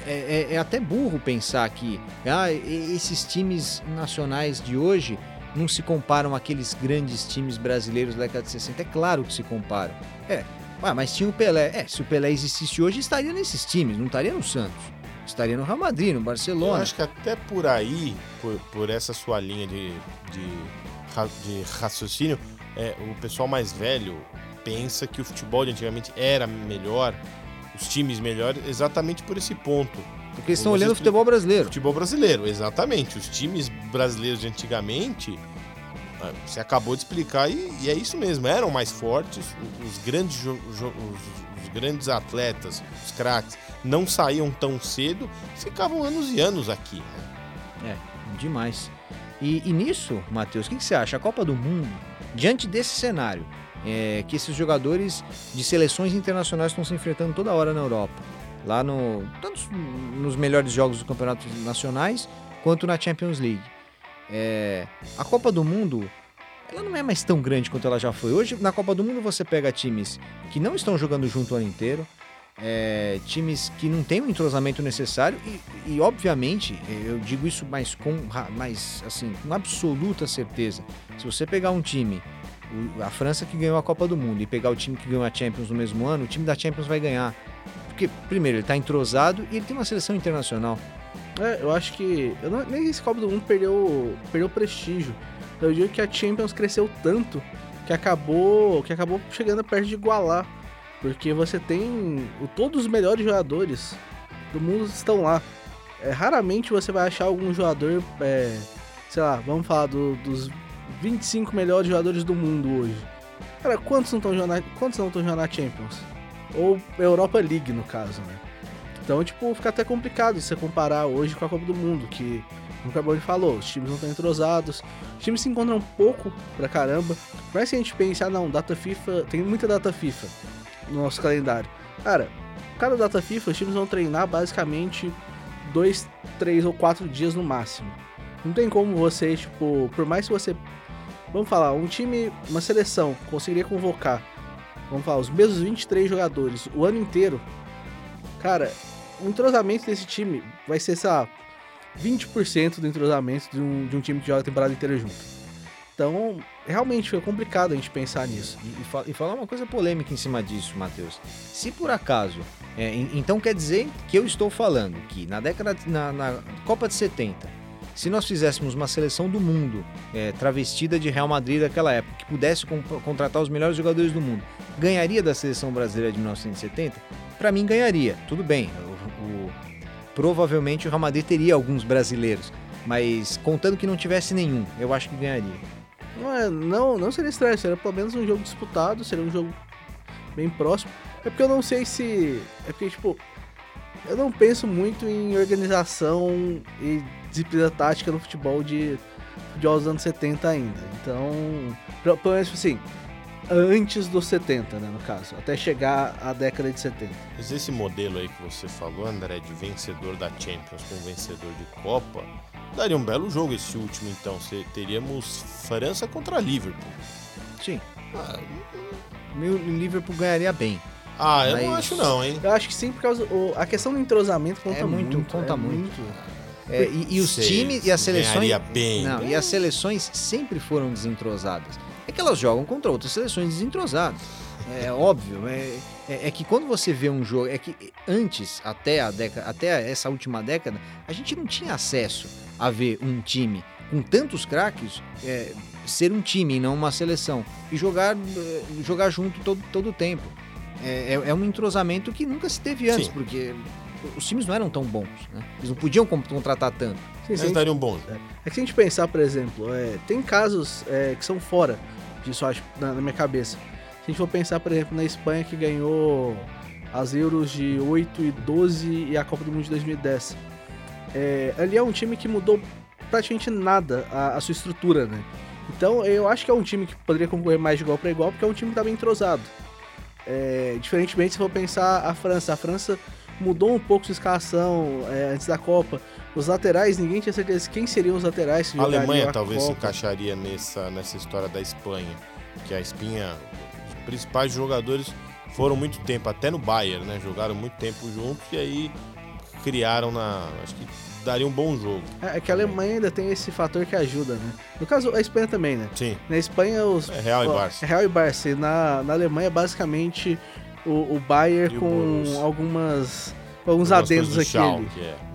Speaker 1: é, é- é até burro pensar que ah, esses times nacionais de hoje não se comparam àqueles grandes times brasileiros da década de 60. É claro que se comparam. É, ah, mas tinha o Pelé. É, se o Pelé existisse hoje, estaria nesses times, não estaria no Santos. Estaria no Real Madrid, no
Speaker 2: Eu
Speaker 1: Barcelona.
Speaker 2: acho que até por aí, por, por essa sua linha de, de, de raciocínio, é, o pessoal mais velho pensa que o futebol de antigamente era melhor, os times melhores, exatamente por esse ponto.
Speaker 1: Porque eles estão olhando o futebol brasileiro.
Speaker 2: Futebol brasileiro, exatamente. Os times brasileiros de antigamente, você acabou de explicar, e, e é isso mesmo, eram mais fortes, os grandes, os, os grandes atletas, os craques, não saíam tão cedo, ficavam anos e anos aqui. né?
Speaker 1: É, demais. E, e nisso, Matheus, o que, que você acha? A Copa do Mundo, diante desse cenário, é, que esses jogadores de seleções internacionais estão se enfrentando toda hora na Europa, lá no tanto nos melhores jogos dos campeonatos nacionais quanto na Champions League. É, a Copa do Mundo, ela não é mais tão grande quanto ela já foi. Hoje, na Copa do Mundo, você pega times que não estão jogando junto o ano inteiro, é, times que não têm o entrosamento necessário e, e, obviamente, eu digo isso mais com, mais, assim, com absoluta certeza. Se você pegar um time, a França que ganhou a Copa do Mundo, e pegar o time que ganhou a Champions no mesmo ano, o time da Champions vai ganhar. Porque, primeiro, ele está entrosado e ele tem uma seleção internacional.
Speaker 3: É, eu acho que. Eu não, nem esse Copa do Mundo perdeu, perdeu prestígio. Eu digo que a Champions cresceu tanto que acabou, que acabou chegando perto de igualar. Porque você tem. todos os melhores jogadores do mundo estão lá. É, raramente você vai achar algum jogador. é, sei lá, vamos falar do- dos 25 melhores jogadores do mundo hoje. Cara, quantos não estão jogando, quantos não estão jogando na Champions? Ou Europa League, no caso, né? Então, tipo, fica até complicado você comparar hoje com a Copa do Mundo, que, como o Carbone falou, os times não estão entrosados, os times se encontram pouco pra caramba. Mais que a gente pense, ah não, data FIFA, tem muita data FIFA no nosso calendário. Cara, cada data FIFA, os times vão treinar basicamente dois, três ou quatro dias no máximo. Não tem como você, tipo, por mais que você. Vamos falar, um time, uma seleção, conseguiria convocar, vamos falar, os mesmos 23 jogadores o ano inteiro. Cara, o entrosamento desse time vai ser, lá, 20% do entrosamento de um, de um time que joga a temporada inteira junto. Então, realmente foi complicado a gente pensar nisso.
Speaker 1: E, e e falar uma coisa polêmica em cima disso, Matheus. Se por acaso, é, en- então quer dizer que eu estou falando que na década, na, na Copa de 70, se nós fizéssemos uma seleção do mundo é, travestida de Real Madrid daquela época, que pudesse contratar os melhores jogadores do mundo, ganharia da seleção brasileira de 1970? Para mim, ganharia. Tudo bem. Provavelmente o Real Madrid teria alguns brasileiros, mas contando que não tivesse nenhum, eu acho que ganharia.
Speaker 3: Não, é, não, não seria estranho, seria pelo menos um jogo disputado, seria um jogo bem próximo. É porque eu não sei se. É porque, tipo, eu não penso muito em organização e disciplina tática no futebol de futebol dos anos 70 ainda. Então, pelo menos assim, antes dos 70, né, no caso, até chegar à década de 70.
Speaker 2: Mas esse modelo aí que você falou, André, de vencedor da Champions com vencedor de Copa, daria um belo jogo esse último, então. Teríamos França contra Liverpool.
Speaker 1: Sim,
Speaker 2: Ah,
Speaker 1: meu Liverpool ganharia bem.
Speaker 2: ah, eu não acho não, hein?
Speaker 3: Eu acho que sim, por causa. o- a questão do entrosamento conta
Speaker 1: É muito,
Speaker 3: muito.
Speaker 1: conta
Speaker 3: é
Speaker 1: muito. É, e, e os
Speaker 2: Sei,
Speaker 1: times e as seleções.
Speaker 2: Ganharia bem.
Speaker 1: Não, e as seleções sempre foram desentrosadas. É que elas jogam contra outras seleções desentrosadas. É óbvio. É, é, é que quando você vê um jogo. É que antes, até, a década, até essa última década, a gente não tinha acesso a ver um time com tantos craques é, ser um time e não uma seleção. E jogar, eh, jogar junto todo, todo o tempo. É, é, é um entrosamento que nunca se teve antes,
Speaker 2: Sim.
Speaker 1: porque os times não eram tão bons. Né? Eles não podiam con- contratar tanto.
Speaker 3: Sim,
Speaker 2: daria um bom jogo.
Speaker 3: É que se a gente pensar, por exemplo, é, tem casos é, que são fora disso, acho, na, na minha cabeça. Se a gente for pensar, por exemplo, na Espanha que ganhou as Euros de 8 e 12 e a Copa do Mundo de 2010. É, ali é um time que mudou praticamente nada a, a sua estrutura, né? Então eu acho que é um time que poderia concorrer mais de igual para igual, porque é um time que tá bem entrosado. É, diferentemente, se for pensar a França, a França mudou um pouco sua escalação é, antes da Copa. Os laterais, ninguém tinha certeza de quem seriam os laterais.
Speaker 2: a Alemanha a talvez Copa. se encaixaria nessa, nessa história da Espanha, que a Espinha, os principais jogadores foram muito tempo, até no Bayern, né? Jogaram muito tempo juntos e aí criaram na. Acho que daria um bom jogo.
Speaker 3: É, é que a Alemanha ainda tem esse fator que ajuda, né? No caso, a Espanha também, né?
Speaker 2: Sim.
Speaker 3: Na Espanha, os.
Speaker 2: É Real e Barça.
Speaker 3: É Real e Barça. E na, na Alemanha, basicamente, o, o Bayern e com o algumas. alguns adendos aqui.
Speaker 2: Schalke, é.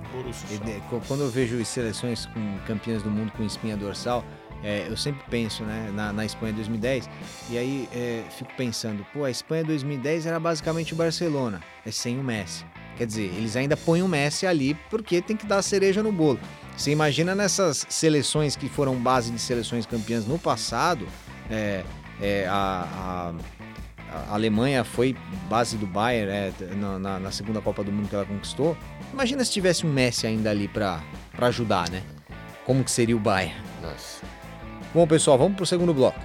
Speaker 1: Quando eu vejo seleções com campeãs do mundo com espinha dorsal, é, eu sempre penso né, na, na Espanha 2010 e aí é, fico pensando, pô, a Espanha 2010 era basicamente o Barcelona, é sem o Messi. Quer dizer, eles ainda põem o Messi ali porque tem que dar a cereja no bolo. Você imagina nessas seleções que foram base de seleções campeãs no passado, é, é, a, a, a, Alemanha foi base do Bayern é, na, na, segunda Copa do Mundo que ela conquistou. Imagina se tivesse um Messi ainda ali para ajudar, né? Como que seria o Bayern? Nossa. Bom, pessoal, vamos para o segundo bloco.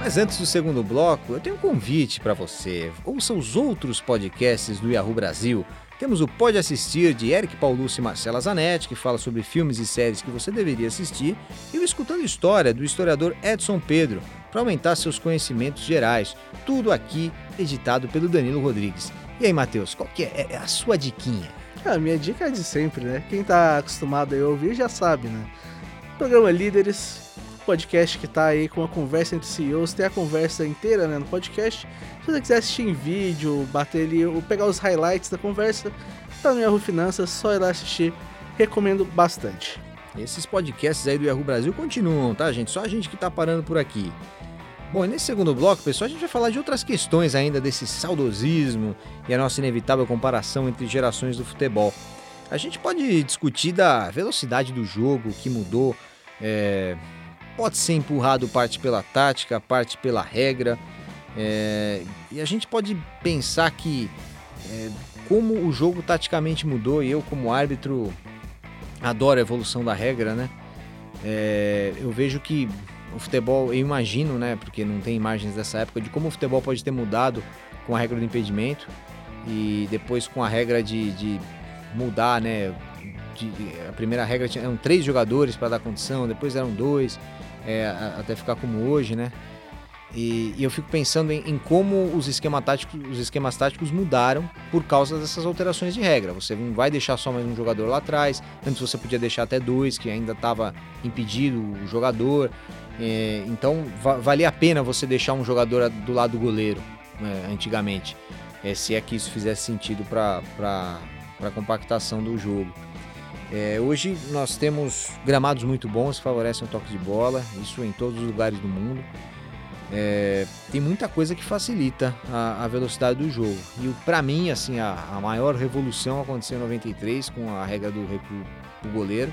Speaker 1: Mas antes do segundo bloco, eu tenho um convite para você. Ouça os outros podcasts do Yahoo Brasil. Temos o Pode Assistir de Eric Paulucci e Marcela Zanetti, que fala sobre filmes e séries que você deveria assistir, e o Escutando História do historiador Edson Pedro, para aumentar seus conhecimentos gerais. Tudo aqui editado pelo Danilo Rodrigues. E aí, Matheus, qual que é, é a sua diquinha?
Speaker 3: Ah, a minha dica é de sempre, né? Quem tá acostumado a ouvir já sabe, né? Programa Líderes, podcast que tá aí com a conversa entre CEOs, tem a conversa inteira né, no podcast. Se você quiser assistir em vídeo, bater ali, ou pegar os highlights da conversa, tá no Yahoo Finanças, só ir lá assistir. Recomendo bastante.
Speaker 1: Esses podcasts aí do Yahoo Brasil continuam, tá, gente? Só a gente que tá parando por aqui. Bom, nesse segundo bloco, pessoal, a gente vai falar de outras questões ainda desse saudosismo e a nossa inevitável comparação entre gerações do futebol. A gente pode discutir da velocidade do jogo que mudou, é, pode ser empurrado parte pela tática, parte pela regra. É, e a gente pode pensar que é, como o jogo taticamente mudou, e eu como árbitro adoro a evolução da regra, né? É, eu vejo que o futebol, eu imagino, né? Porque não tem imagens dessa época, de como o futebol pode ter mudado com a regra do impedimento e depois com a regra de, de mudar, né? De, a primeira regra tinha, eram três jogadores para dar condição, depois eram dois é, até ficar como hoje, né? E, e eu fico pensando em, em, como os, esquema táticos, os esquemas táticos mudaram por causa dessas alterações de regra. Você não vai deixar só mais um jogador lá atrás, antes você podia deixar até dois, que ainda estava impedido o jogador. É, então va valia a pena você deixar um jogador do lado do goleiro, né, antigamente, é, se é que isso fizesse sentido para a compactação do jogo. É, hoje nós temos gramados muito bons que favorecem o toque de bola, isso em todos os lugares do mundo. É, tem muita coisa que facilita a, a velocidade do jogo. E para mim, assim, a, a, maior revolução aconteceu em 93 com a regra do recuo do goleiro.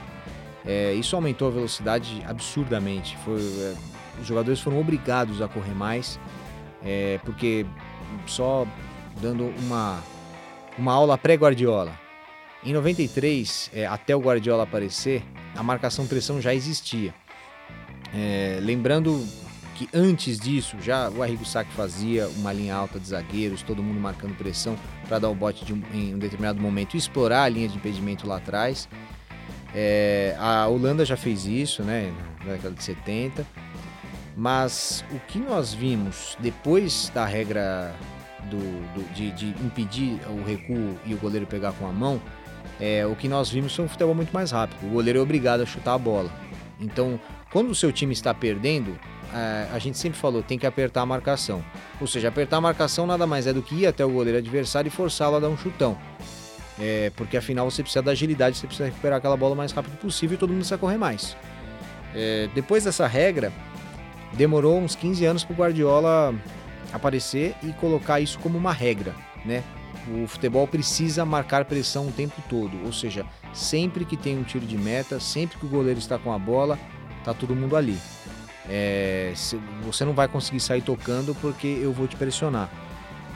Speaker 1: É, isso aumentou a velocidade absurdamente. Foi, é, os jogadores foram obrigados a correr mais, é, porque só dando uma, uma aula pré-Guardiola. Em 93, é, até o Guardiola aparecer, a marcação-pressão já existia. É, lembrando que antes disso, já o Arrigo Sacchi fazia uma linha alta de zagueiros, todo mundo marcando pressão para dar o bote de em um determinado momento e explorar a linha de impedimento lá atrás. É, a Holanda já fez isso, na década de 70. Mas o que nós vimos depois da regra do, do de, de impedir o recuo o goleiro pegar com a mão é, o que nós vimos foi um futebol muito mais rápido. O goleiro é obrigado a chutar a bola. Então, quando o seu time está perdendo, é, a gente sempre falou, tem que apertar a marcação. Ou seja, apertar a marcação nada mais é do que ir até o goleiro adversário e forçá-lo a dar um chutão. É, porque afinal você precisa da agilidade, você precisa recuperar aquela bola o mais rápido possível e todo mundo precisa correr mais. É, depois dessa regra, demorou uns 15 anos para o Guardiola aparecer e colocar isso como uma regra, né? O futebol precisa marcar pressão o tempo todo, ou seja, sempre que tem um tiro de meta, sempre que o goleiro está com a bola, tá todo mundo ali. É, você não vai conseguir sair tocando porque eu vou te pressionar.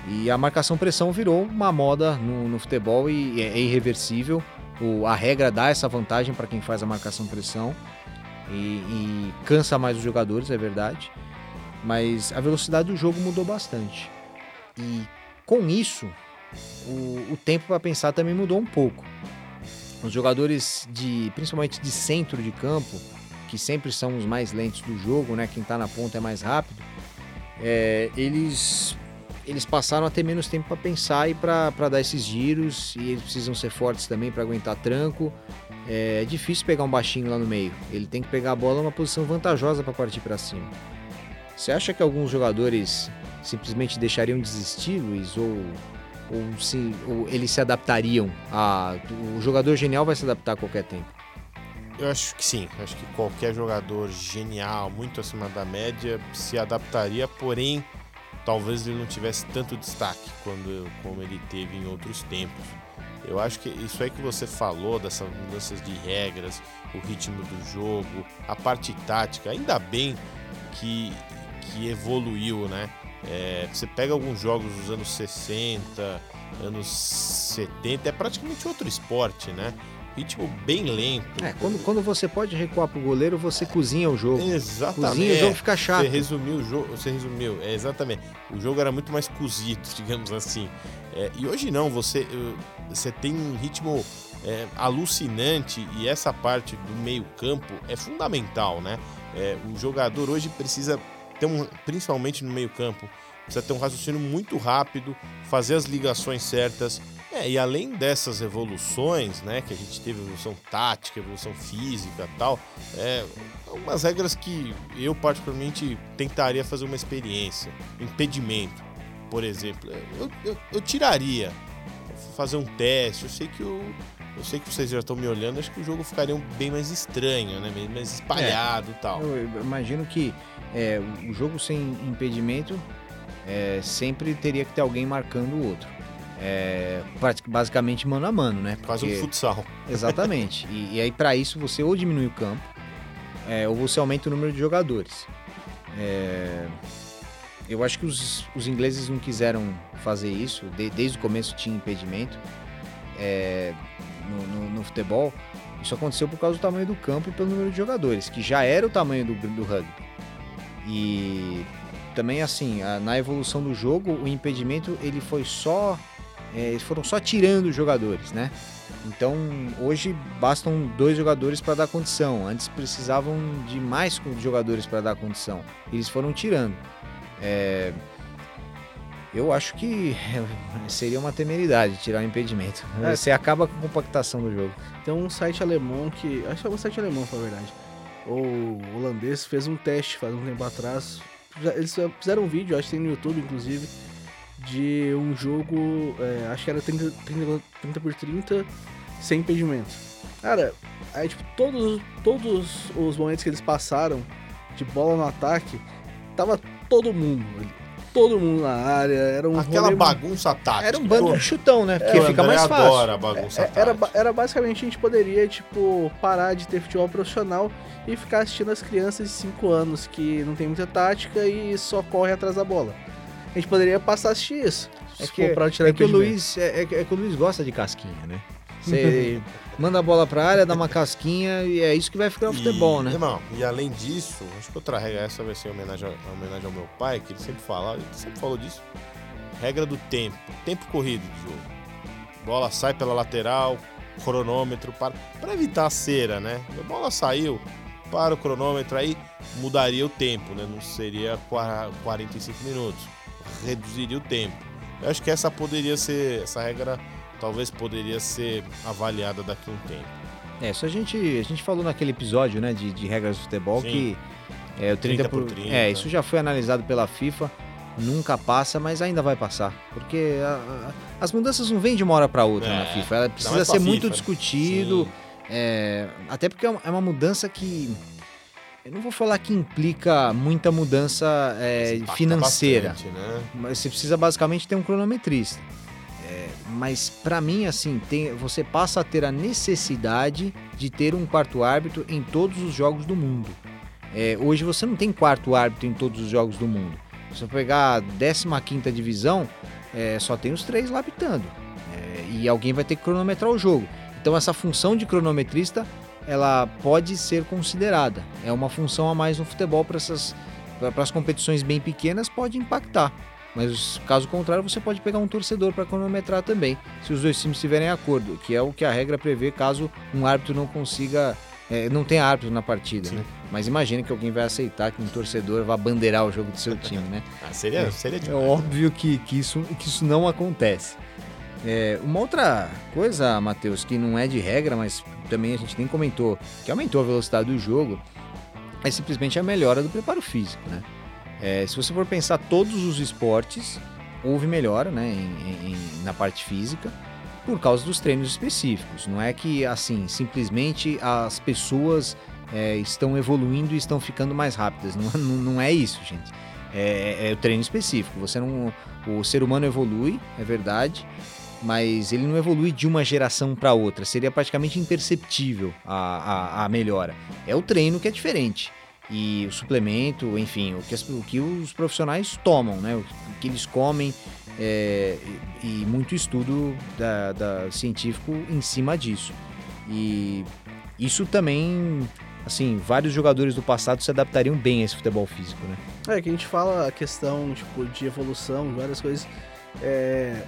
Speaker 1: E a marcação-pressão virou uma moda no, no futebol e é, é irreversível. O, a regra dá essa vantagem para quem faz a marcação-pressão e, e cansa mais os jogadores, é verdade. mas a velocidade do jogo mudou bastante. E com isso, o, o tempo para pensar também mudou um pouco. Os jogadores de, principalmente de centro de campo, que sempre são os mais lentos do jogo, né? Quem está na ponta é mais rápido. É, eles eles passaram a ter menos tempo para pensar e para dar esses giros e eles precisam ser fortes também para aguentar tranco. É, é, difícil pegar um baixinho lá no meio. Ele tem que pegar a bola numa posição vantajosa para partir para cima. Você acha que alguns jogadores simplesmente deixariam de desistir, Luiz, ou ou, se, ou eles se adaptariam a. O jogador genial vai se adaptar a qualquer tempo?
Speaker 2: Eu acho que sim. Acho que qualquer jogador genial, muito acima da média, se adaptaria, porém, talvez ele não tivesse tanto destaque quando, como ele teve em outros tempos. Eu acho que isso aí que você falou, dessas mudanças de regras, o ritmo do jogo, a parte tática, ainda bem que, que evoluiu, né? É, você pega alguns jogos dos anos 60, anos 70, é praticamente outro esporte, né? Ritmo bem lento.
Speaker 1: É, quando, quando você pode recuar pro goleiro, você cozinha o jogo.
Speaker 2: Exatamente.
Speaker 1: Cozinha o jogo fica chato.
Speaker 2: Você resumiu o jogo, você resumiu, é, exatamente. O jogo era muito mais cozido, digamos assim. É, e hoje não, você, você tem um ritmo é, alucinante e essa parte do meio campo é fundamental, né? É, o jogador hoje precisa ter um, principalmente no meio campo, precisa ter um raciocínio muito rápido, fazer as ligações certas. É, e além dessas evoluções, né, que a gente teve evolução tática, evolução física tal, é, algumas regras que eu particularmente tentaria fazer uma experiência. Impedimento, por exemplo. Eu, eu, eu tiraria, fazer um teste. Eu sei que o, eu sei que vocês já estão me olhando, acho que o jogo ficaria bem mais estranho, né? Mais espalhado e é, tal.
Speaker 1: Eu imagino que é, o jogo sem impedimento é, sempre teria que ter alguém marcando o outro. É, basicamente mano a mano, né?
Speaker 2: Porque... Quase um futsal.
Speaker 1: Exatamente. e, e aí para isso você ou diminui o campo, é, ou você aumenta o número de jogadores. É, eu acho que os, os ingleses não quiseram fazer isso, de, desde o começo tinha impedimento é, no, no, no, futebol. Isso aconteceu por causa do tamanho do campo e pelo número de jogadores, que já era o tamanho do, do rugby. E também assim, a, na evolução do jogo, o impedimento ele foi só. É, eles foram só tirando jogadores, né? Então hoje bastam dois jogadores para dar condição. Antes precisavam de mais jogadores para dar condição. Eles foram tirando. É, eu acho que seria uma temeridade tirar o impedimento. É. Você acaba com a compactação do jogo.
Speaker 3: Tem um site alemão que. Acho que é um site alemão, pra verdade o holandês fez um teste faz um tempo atrás. Eles fizeram um vídeo, acho que tem no YouTube, inclusive, de um jogo, é, acho que era 30, 30, 30 por 30, sem impedimento. Cara, aí, tipo, todos, todos os momentos que eles passaram de bola no ataque, tava todo mundo ali todo mundo na área, era um
Speaker 2: Aquela rolê... bagunça tática.
Speaker 1: Era um bando de chutão, né? Porque fica mais fácil. adora
Speaker 3: a bagunça é, era, era basicamente a gente poderia, tipo, parar de ter futebol profissional e ficar assistindo as crianças de 5 anos que não tem muita tática e só corre atrás da bola. A gente poderia passar a assistir isso.
Speaker 1: É que, é que o Luiz é, é, é, que o Luiz gosta de casquinha, né? Você manda a bola pra área, dá uma casquinha e é isso que vai ficar o futebol, né?
Speaker 2: Irmão, e além disso, acho que outra regra, essa vai ser homenagem, homenagem ao meu pai, que ele sempre fala, ele sempre falou disso. Regra do tempo, tempo corrido de jogo. Bola sai pela lateral, cronômetro para, para evitar a cera, né? A bola saiu, para o cronômetro aí, mudaria o tempo, né? Não seria 45 minutos, reduziria o tempo. Eu acho que essa poderia ser, essa regra talvez poderia ser avaliada daqui a um tempo.
Speaker 1: É, isso a gente, a gente falou naquele episódio, né, de, de regras do futebol Sim. que é, o 30, 30 por 30. É, isso já foi analisado pela FIFA, nunca passa, mas ainda vai passar, porque a, a, as mudanças não vêm de uma hora para outra é, na FIFA, ela precisa ser muito né? discutido, é, até porque é uma, é uma mudança que eu não vou falar que implica muita mudança é, financeira, bastante, né? mas você precisa basicamente ter um cronometrista mas para mim assim tem, você passa a ter a necessidade de ter um quarto árbitro em todos os jogos do mundo. É, hoje você não tem quarto árbitro em todos os jogos do mundo. Se você pegar a 15 divisão, é, só tem os três lá. É, e alguém vai ter que cronometrar o jogo. Então essa função de cronometrista ela pode ser considerada. É uma função a mais no futebol para essas para as competições bem pequenas pode impactar. Mas caso contrário, você pode pegar um torcedor para cronometrar também, se os dois times estiverem acordo, que é o que a regra prevê caso um árbitro não consiga é, não tem árbitro na partida, né? Mas imagine que alguém vai aceitar que um torcedor vá bandeirar o jogo do seu time, né?
Speaker 2: ah, seria, é, seria
Speaker 1: demais. É óbvio que, que, isso, que isso não acontece. É, uma outra coisa, Matheus, que não é de regra, mas também a gente nem comentou, que aumentou a velocidade do jogo, é simplesmente a melhora do preparo físico, né? É, se você for pensar todos os esportes, houve melhora né, em, em, na parte física por causa dos treinos específicos. Não é que assim simplesmente as pessoas é, estão evoluindo e estão ficando mais rápidas. Não, não, não é isso, gente. É, é, é, o treino específico. Você não, o ser humano evolui, é verdade, mas ele não evolui de uma geração para outra. Seria praticamente imperceptível a, a, a melhora. É o treino que é diferente e o suplemento, enfim, o que, as, o que os profissionais tomam, né? O que eles comem é, e, muito estudo da, da, científico em cima disso. E isso também, assim, vários jogadores do passado se adaptariam bem a esse futebol físico, né?
Speaker 3: É, que a gente fala a questão tipo, de evolução, várias coisas. É,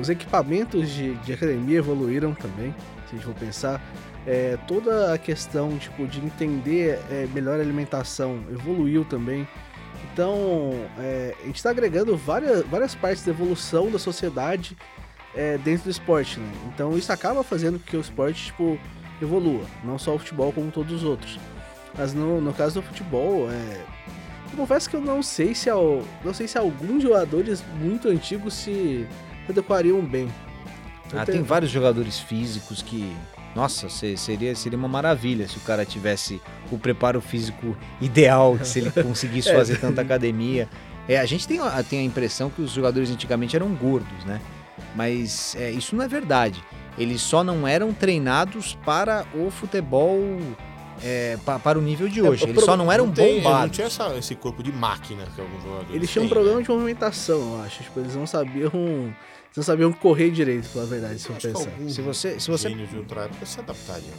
Speaker 3: os equipamentos de, de academia evoluíram também, a gente for pensar é, toda a questão tipo, de entender é, melhor a alimentação evoluiu também. Então, é, a gente está agregando várias, várias partes da evolução da sociedade é, dentro do esporte. Né? Então, isso acaba fazendo com que o esporte tipo, evolua, não só o futebol, como todos os outros. Mas no, no caso do futebol, é, eu confesso que eu não sei se, não sei se alguns jogadores muito antigos se adequariam bem.
Speaker 1: Ah, tem vários jogadores físicos que nossa, seria, seria uma maravilha se o cara tivesse o preparo físico ideal, se ele conseguisse é. fazer tanta academia. É, a gente tem, tem a impressão que os jogadores antigamente eram gordos, né? Mas é, isso não é verdade. Eles só não eram treinados para o futebol é, pa, para o nível de é, hoje. É, Eles só não eram não tem, bombados. Não
Speaker 2: tinha essa, esse corpo de máquina que alguns jogadores
Speaker 3: Eles tinham um problema né? de movimentação, eu acho. Tipo, eles não sabiam não sabiam correr direito, pela verdade, se eu pensar.
Speaker 1: Se você, se você...
Speaker 2: de outra época se adaptaria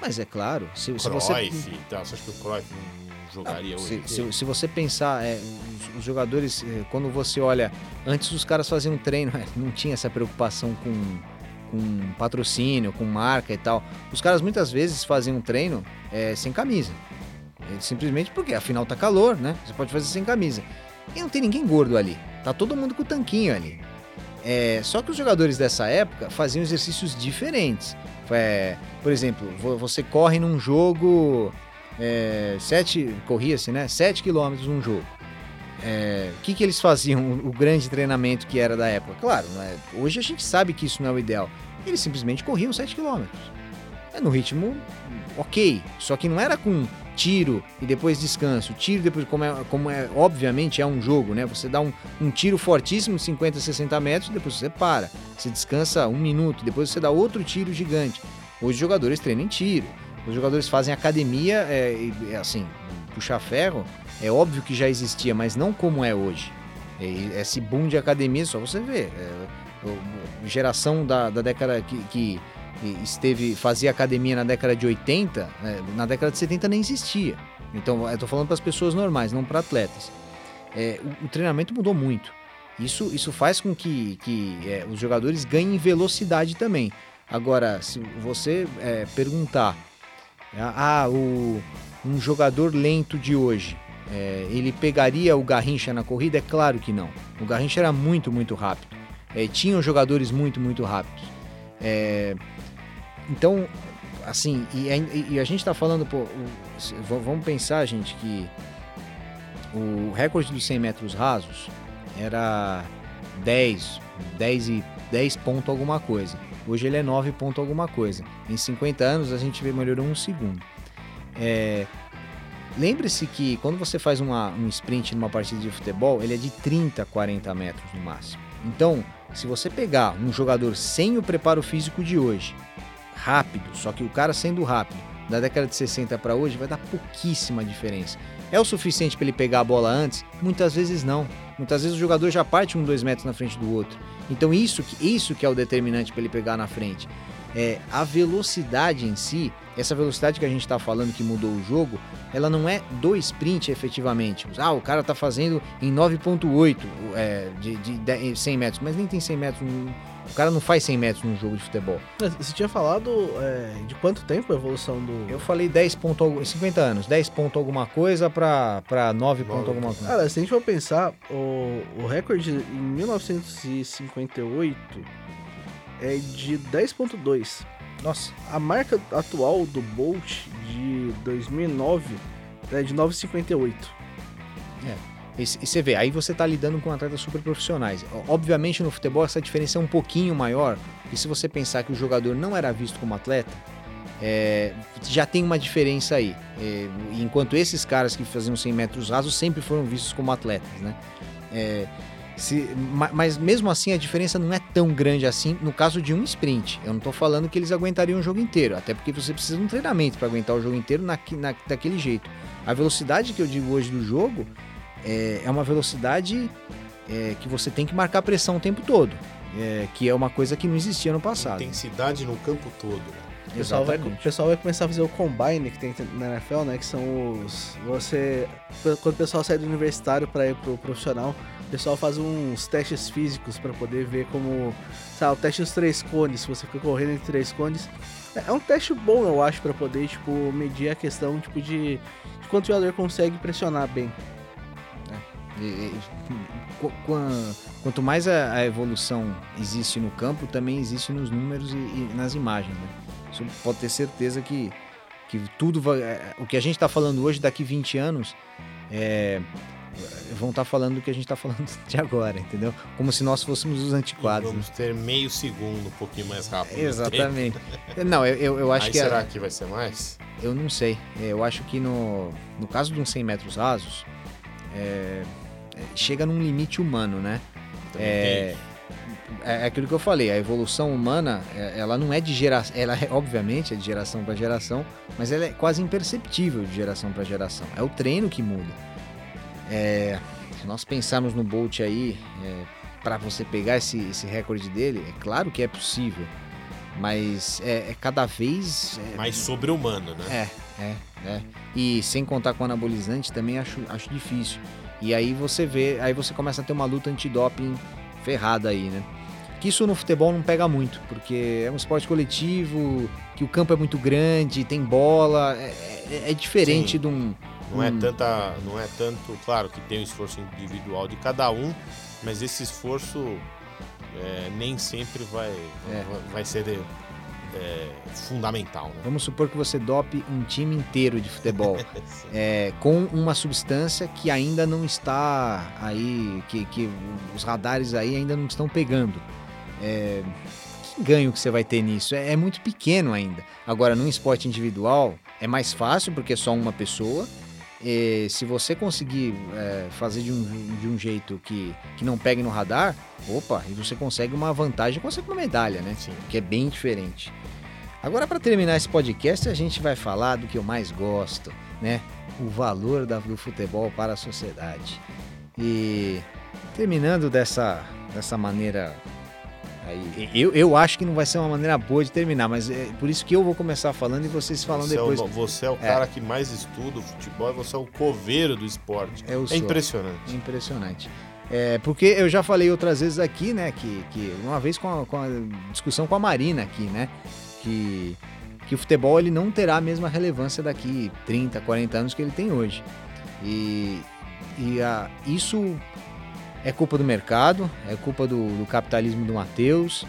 Speaker 1: Mas é claro, se,
Speaker 2: se
Speaker 1: você...
Speaker 2: Tá, você acha que o Cruyff não jogaria ah,
Speaker 1: hoje? Se, se, você pensar, é, os, os, jogadores, é, quando você olha, antes os caras faziam um treino, é, não tinha essa preocupação com, com patrocínio, com marca e tal. Os caras muitas vezes faziam um treino é, sem camisa. É, simplesmente porque afinal tá calor, né? Você pode fazer sem camisa. E não tem ninguém gordo ali. Tá todo mundo com o tanquinho ali. É, só que os jogadores dessa época faziam exercícios diferentes. É, por exemplo, você corre num jogo. É, sete, corria-se, né? 7 quilômetros num jogo. É, o que, que eles faziam? O, grande treinamento que era da época? Claro, é, hoje a gente sabe que isso não é o ideal. Eles simplesmente corriam 7 quilômetros. É no ritmo ok, só que não era com tiro e depois descanso. Tiro depois, como é, como é obviamente é um jogo, né? Você dá um, um tiro fortíssimo, 50, 60 metros, depois você para. Você descansa um minuto, depois você dá outro tiro gigante. Hoje os jogadores treinam tiro. Os jogadores fazem academia, é, é assim, puxar ferro, é óbvio que já existia, mas não como é hoje. Esse boom de academia, só você ver. É, geração da, da década que, que esteve fazia academia na década de 80, né, na década de 70 nem existia. Então, eu estou falando para as pessoas normais, não para atletas. É, o, o, treinamento mudou muito. Isso, isso faz com que, que é, os jogadores ganhem velocidade também. Agora, se você é, perguntar, ah, o, um jogador lento de hoje, é, ele pegaria o Garrincha na corrida? É claro que não. O Garrincha era muito, muito rápido. É, tinham jogadores muito, muito rápidos. É, então, assim, e, e a gente está falando, pô, o, vamos pensar, gente, que o recorde dos 100 metros rasos era 10, 10 e 10 ponto alguma coisa. Hoje ele é 9 ponto alguma coisa. Em 50 anos a gente melhorou um segundo. É, Lembre-se que quando você faz uma, um sprint numa partida de futebol, ele é de 30, 40 metros no máximo. Então, se você pegar um jogador sem o preparo físico de hoje rápido, só que o cara sendo rápido, da década de 60 para hoje, vai dar pouquíssima diferença. É o suficiente para ele pegar a bola antes? Muitas vezes não. Muitas vezes o jogador já parte um, dois metros na frente do outro. Então isso que, isso que é o determinante para ele pegar na frente. É, a velocidade em si, essa velocidade que a gente está falando que mudou o jogo, ela não é do sprint efetivamente. Ah, o cara tá fazendo em 9.8 é, de, de 100 metros, mas nem tem 100 metros. O cara não faz 100 metros num jogo de futebol.
Speaker 3: Você tinha falado é, de quanto tempo a evolução do.
Speaker 1: Eu falei 10 ponto, 50 anos, 10 ponto alguma coisa para 9 ponto alguma coisa.
Speaker 3: Cara, se a gente for pensar, o, o recorde em 1958 é de 10.2.
Speaker 1: Nossa.
Speaker 3: A marca atual do Bolt de 2009 é de 9,58.
Speaker 1: É. E, você vê, aí você está lidando com atletas super profissionais. Obviamente no futebol essa diferença é um pouquinho maior, e se você pensar que o jogador não era visto como atleta, é, já tem uma diferença aí. É, enquanto esses caras que faziam 100 metros rasos sempre foram vistos como atletas, né? É, se, mas mesmo assim a diferença não é tão grande assim no caso de um sprint. Eu não estou falando que eles aguentariam o jogo inteiro, até porque você precisa de um treinamento para aguentar o jogo inteiro na, na, daquele jeito. A velocidade que eu digo hoje do jogo é, é uma velocidade é, que você tem que marcar pressão o tempo todo, é, que é uma coisa que não existia no passado.
Speaker 2: Intensidade no campo todo. Né?
Speaker 3: O pessoal, vai, o pessoal vai começar a fazer o combine que tem na NFL, né? Que são os. Você. Quando o pessoal sai do universitário para ir pro profissional, o pessoal faz uns testes físicos para poder ver como. Sabe, o teste dos três cones, se você fica correndo entre três cones. É, é um teste bom, eu acho, para poder, tipo, medir a questão, tipo, de, de quanto o jogador consegue pressionar bem.
Speaker 1: Quanto mais a, evolução existe no campo, também existe nos números e, nas imagens. Né? Isso pode ter certeza que, que tudo vai. É, o que a gente está falando hoje, daqui 20 anos, é, vão estar tá falando do que a gente está falando de agora, entendeu? Como se nós fôssemos os antiquados.
Speaker 2: E vamos
Speaker 1: né?
Speaker 2: ter meio segundo, um pouquinho mais rápido.
Speaker 1: Exatamente. Não, eu, eu, eu acho
Speaker 2: Aí
Speaker 1: que.
Speaker 2: Será que vai ser mais?
Speaker 1: Eu não sei. Eu acho que no, no caso de uns 100 metros rasos, é, chega num limite humano, né? É, é, é, aquilo que eu falei, a evolução humana, é, ela não é de geração, ela é, obviamente é de geração para geração, mas ela é quase imperceptível de geração para geração. É o treino que muda. É, se nós pensarmos no Bolt aí, é, para você pegar esse, esse recorde dele, é claro que é possível, mas é, é cada vez
Speaker 2: mais sobre-humano,
Speaker 1: né? É, é, é. E sem contar com anabolizante também acho, acho difícil. E aí você vê, aí você começa a ter uma luta antidoping ferrada aí, né? Que isso no futebol não pega muito, porque é um esporte coletivo, que o campo é muito grande, tem bola, é, é, é diferente Sim. de um.
Speaker 2: Não é tanta, não é tanto, claro que tem o esforço individual de cada um, mas esse esforço é, nem sempre vai, é. vai ser de, é, fundamental. Né?
Speaker 1: Vamos supor que você dope um time inteiro de futebol é, com uma substância que ainda não está aí, que, que os radares aí ainda não estão pegando. É, que ganho que você vai ter nisso? É, é muito pequeno ainda. Agora, num esporte individual, é mais fácil porque é só uma pessoa. E se você conseguir é, fazer de um, de um jeito que, que não pegue no radar, opa, e você consegue uma vantagem, consegue uma medalha, né? Sim. Que é bem diferente. Agora, para terminar esse podcast, a gente vai falar do que eu mais gosto, né? O valor do futebol para a sociedade. E terminando dessa, dessa maneira Aí, eu, eu acho que não vai ser uma maneira boa de terminar, mas é por isso que eu vou começar falando e vocês falam
Speaker 2: você
Speaker 1: depois.
Speaker 2: É o, você é o é. cara que mais estuda o futebol, você é o coveiro do esporte.
Speaker 1: Eu
Speaker 2: é impressionante.
Speaker 1: É impressionante. É, porque eu já falei outras vezes aqui, né, que, que uma vez com a, com a discussão com a Marina aqui, né, que, que o futebol ele não terá a mesma relevância daqui 30, 40 anos que ele tem hoje. E, e a, isso é culpa do mercado, é culpa do, do capitalismo do Matheus,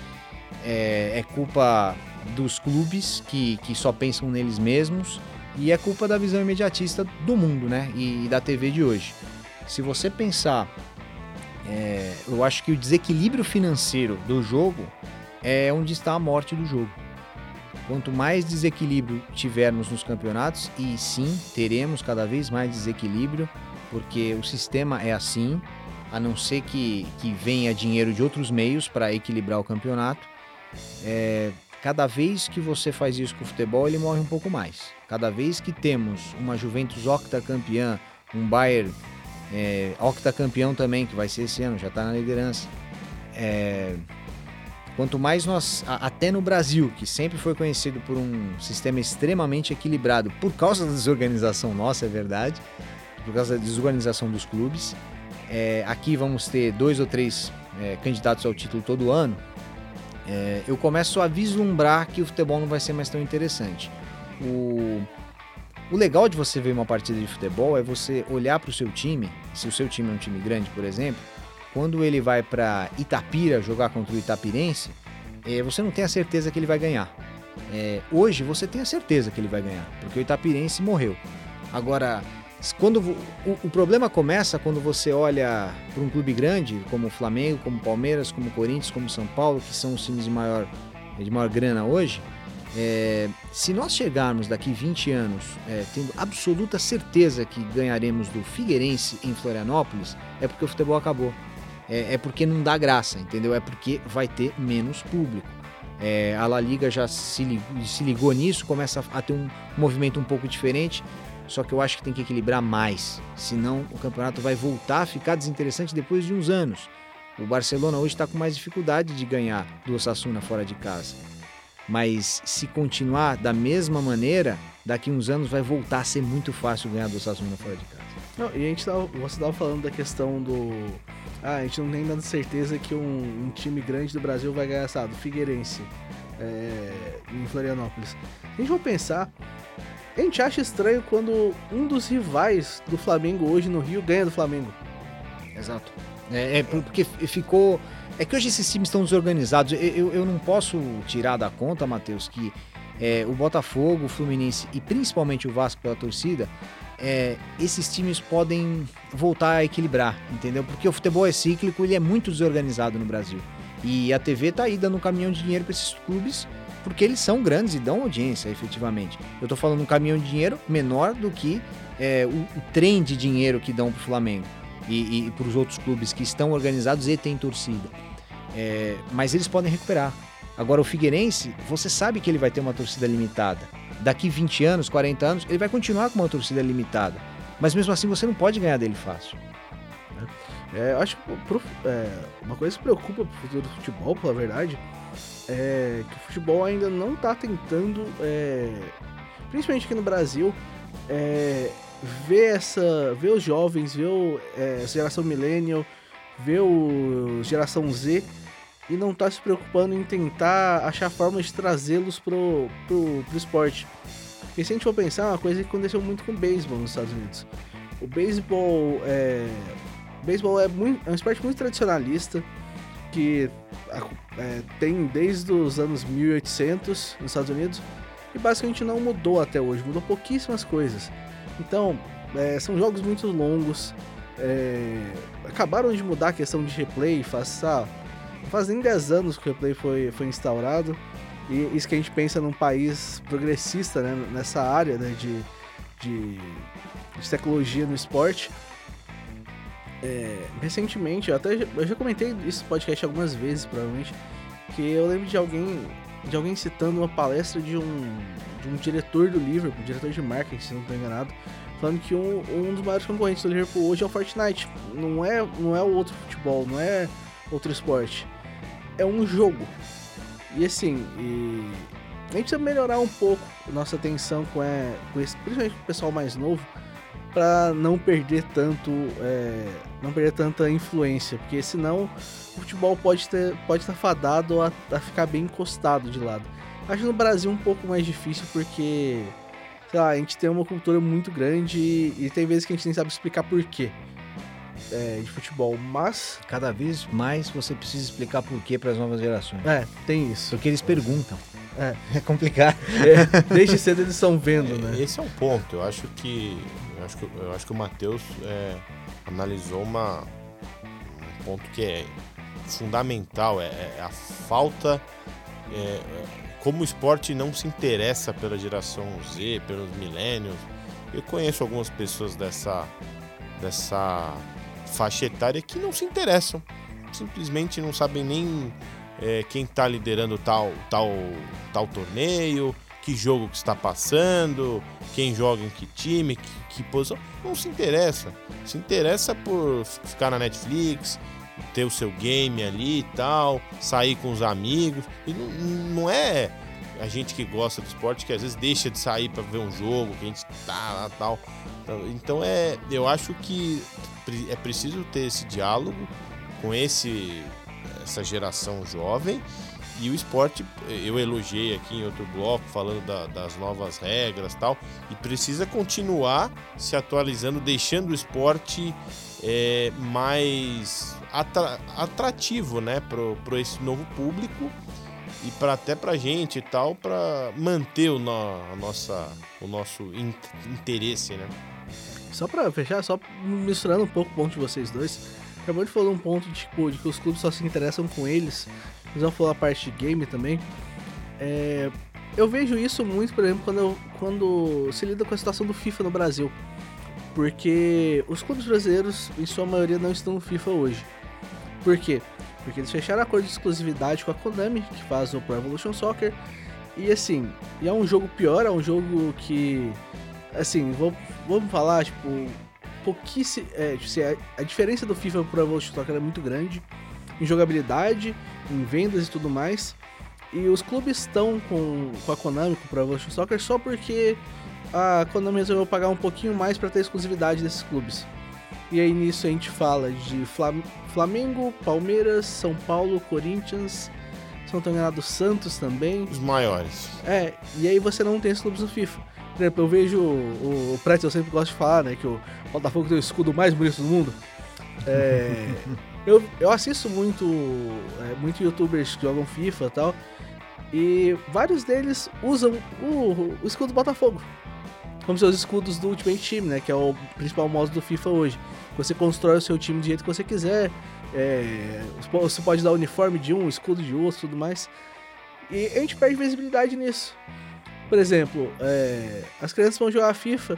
Speaker 1: é, é, culpa dos clubes que, que só pensam neles mesmos e é culpa da visão imediatista do mundo né? e, e da TV de hoje. Se você pensar, é, eu acho que o desequilíbrio financeiro do jogo é onde está a morte do jogo. Quanto mais desequilíbrio tivermos nos campeonatos, e sim, teremos cada vez mais desequilíbrio, porque o sistema é assim, a não ser que, que venha dinheiro de outros meios para equilibrar o campeonato. É, cada vez que você faz isso com o futebol, ele morre um pouco mais. Cada vez que temos uma Juventus octacampeã, um Bayern é, octacampeão também, que vai ser esse ano, já está na liderança. É, quanto mais nós, até no Brasil, que sempre foi conhecido por um sistema extremamente equilibrado, por causa da desorganização nossa, é verdade, por causa da desorganização dos clubes, é, aqui vamos ter dois ou três é, candidatos ao título todo ano, é, eu começo a vislumbrar que o futebol não vai ser mais tão interessante. O, o legal de você ver uma partida de futebol é você olhar para o seu time, se o seu time é um time grande, por exemplo, quando ele vai para Itapira jogar contra o Itapirense, é, você não tem a certeza que ele vai ganhar. É, hoje você tem a certeza que ele vai ganhar, porque o Itapirense morreu. Agora, quando o, o problema começa quando você olha para um clube grande, como o Flamengo, como o Palmeiras, como o Corinthians, como o São Paulo, que são os times de maior, de maior grana hoje, é, se nós chegarmos daqui 20 anos é, tendo absoluta certeza que ganharemos do Figueirense em Florianópolis, é porque o futebol acabou. É, é porque não dá graça, entendeu? É porque vai ter menos público. É, a La Liga já se se ligou nisso, começa a ter um movimento um pouco diferente. Só que eu acho que tem que equilibrar mais, senão o campeonato vai voltar a ficar desinteressante depois de uns anos. O Barcelona hoje está com mais dificuldade de ganhar do Osasuna fora de casa. Mas se continuar da mesma maneira, daqui uns anos vai voltar a ser muito fácil ganhar do Osasuna fora de casa.
Speaker 3: Não, e a gente tava, você estava falando da questão do. Ah, a gente não tem dando certeza que um, um, time grande do Brasil vai ganhar, sabe, do Figueirense é, em Florianópolis. A gente vai pensar, a gente acha estranho quando um dos rivais do Flamengo hoje no Rio ganha do Flamengo.
Speaker 1: Exato. É, é porque ficou. É que hoje esses times estão desorganizados. Eu, eu, eu não posso tirar da conta, Matheus, que é, o Botafogo, o Fluminense e principalmente o Vasco pela torcida, é, esses times podem voltar a equilibrar, entendeu? Porque o futebol é cíclico, ele é muito desorganizado no Brasil. E a TV tá aí dando um caminhão de dinheiro para esses clubes porque eles são grandes e dão audiência, efetivamente. Eu estou falando um caminhão de dinheiro menor do que é, o, o, trem de dinheiro que dão para o Flamengo e, e os outros clubes que estão organizados e têm torcida. É, mas eles podem recuperar. Agora, o Figueirense, você sabe que ele vai ter uma torcida limitada. Daqui 20 anos, 40 anos, ele vai continuar com uma torcida limitada. Mas mesmo assim, você não pode ganhar dele fácil.
Speaker 3: É, acho que pro, é, uma coisa que preocupa pro futuro do futebol, pela verdade, é que o futebol ainda não está tentando, é, principalmente aqui no Brasil, é, ver essa, ver os jovens, ver o, é, essa geração millennial, ver o geração Z e não está se preocupando em tentar achar formas de trazê-los pro, pro, pro esporte. Porque se a gente for pensar, é uma coisa que aconteceu muito com o beisebol nos Estados Unidos. O beisebol é, o beisebol é, muito, é um esporte muito tradicionalista que é, tem desde os anos 1800 nos Estados Unidos e basicamente não mudou até hoje, mudou pouquíssimas coisas. Então, é, são jogos muito longos, é, acabaram de mudar a questão de replay, faz, ah, faz nem 10 anos que o replay foi, foi instaurado, e isso que a gente pensa num país progressista né, nessa área né, de, de, de tecnologia no esporte. É, recentemente, eu até eu já comentei no podcast algumas vezes, provavelmente, que eu lembro de alguém de alguém citando uma palestra de um, de um diretor do Liverpool, diretor de marketing, se não estou enganado, falando que um, um dos maiores concorrentes do Liverpool hoje é o Fortnite. Não é, não é outro futebol, não é outro esporte. É um jogo. E assim, e... a gente precisa melhorar um pouco nossa atenção com, é, com esse, principalmente com o pessoal mais novo, para não perder tanto, é, não perder tanta influência, porque senão o futebol pode ter, pode estar fadado a, a ficar bem encostado de lado. Acho no Brasil um pouco mais difícil porque, sei lá, a gente tem uma cultura muito grande e, e tem vezes que a gente nem sabe explicar por quê. É, de futebol, mas
Speaker 1: cada vez mais você precisa explicar por quê para as novas gerações.
Speaker 3: É, tem isso.
Speaker 1: Porque eles perguntam.
Speaker 3: É, é complicado. É, desde cedo eles estão vendo,
Speaker 2: é,
Speaker 3: né?
Speaker 2: Esse é um ponto. Eu acho que acho que, eu acho que o Matheus é, analisou uma, um ponto que é fundamental, é, é a falta. É, é, como o esporte não se interessa pela geração Z, pelos milênios. Eu conheço algumas pessoas dessa, dessa faixa etária que não se interessam. Simplesmente não sabem nem é, quem está liderando tal, tal, tal torneio, que jogo que está passando, quem joga em que time, que, que posição. Não se interessa. Se interessa por ficar na Netflix, ter o seu game ali e tal, sair com os amigos. E não, não é a gente que gosta do esporte que às vezes deixa de sair para ver um jogo, que a gente tá lá tal. Então é, eu acho que é preciso ter esse diálogo com esse essa geração jovem e o esporte, eu elogiei aqui em outro bloco, falando da, das novas regras tal, e precisa continuar se atualizando, deixando o esporte é, mais atra, atrativo né, para esse novo público e para até para gente e tal, para manter o, no, nossa, o nosso in, interesse. Né?
Speaker 3: Só para fechar, só misturando um pouco o ponto de vocês dois, acabou de falar um ponto tipo, de que os clubes só se interessam com eles mas vamos falar a parte de game também. É, eu vejo isso muito, por exemplo, quando, eu, quando se lida com a situação do FIFA no Brasil. Porque os clubes brasileiros, em sua maioria, não estão no FIFA hoje. Por quê? Porque eles fecharam acordo de exclusividade com a Konami, que faz o Pro Evolution Soccer. E assim, e é um jogo pior, é um jogo que. Assim, vou, vamos falar, tipo, pouquíssimo. É, tipo, a diferença do FIFA pro Evolution Soccer é muito grande em jogabilidade, em vendas e tudo mais. E os clubes estão com, com a Konami, com o Pro Evolution Soccer, só porque a Konami resolveu pagar um pouquinho mais para ter exclusividade desses clubes. E aí nisso a gente fala de Flam Flamengo, Palmeiras, São Paulo, Corinthians, se não estou enganado, Santos também.
Speaker 2: Os maiores.
Speaker 3: É, e aí você não tem esses clubes no FIFA. Por exemplo, eu vejo o, o Pretzel sempre gosta de falar, né, que o Botafogo tem o escudo mais bonito do mundo. É, Eu, eu assisto muito, é, muito youtubers que jogam FIFA e tal. E vários deles usam o, o escudo do Botafogo. Como seus escudos do Ultimate Team, né? Que é o principal modo do FIFA hoje. Você constrói o seu time do jeito que você quiser. É, você pode dar uniforme de um, escudo de outro tudo mais. E a gente perde visibilidade nisso. Por exemplo, é, as crianças vão jogar FIFA,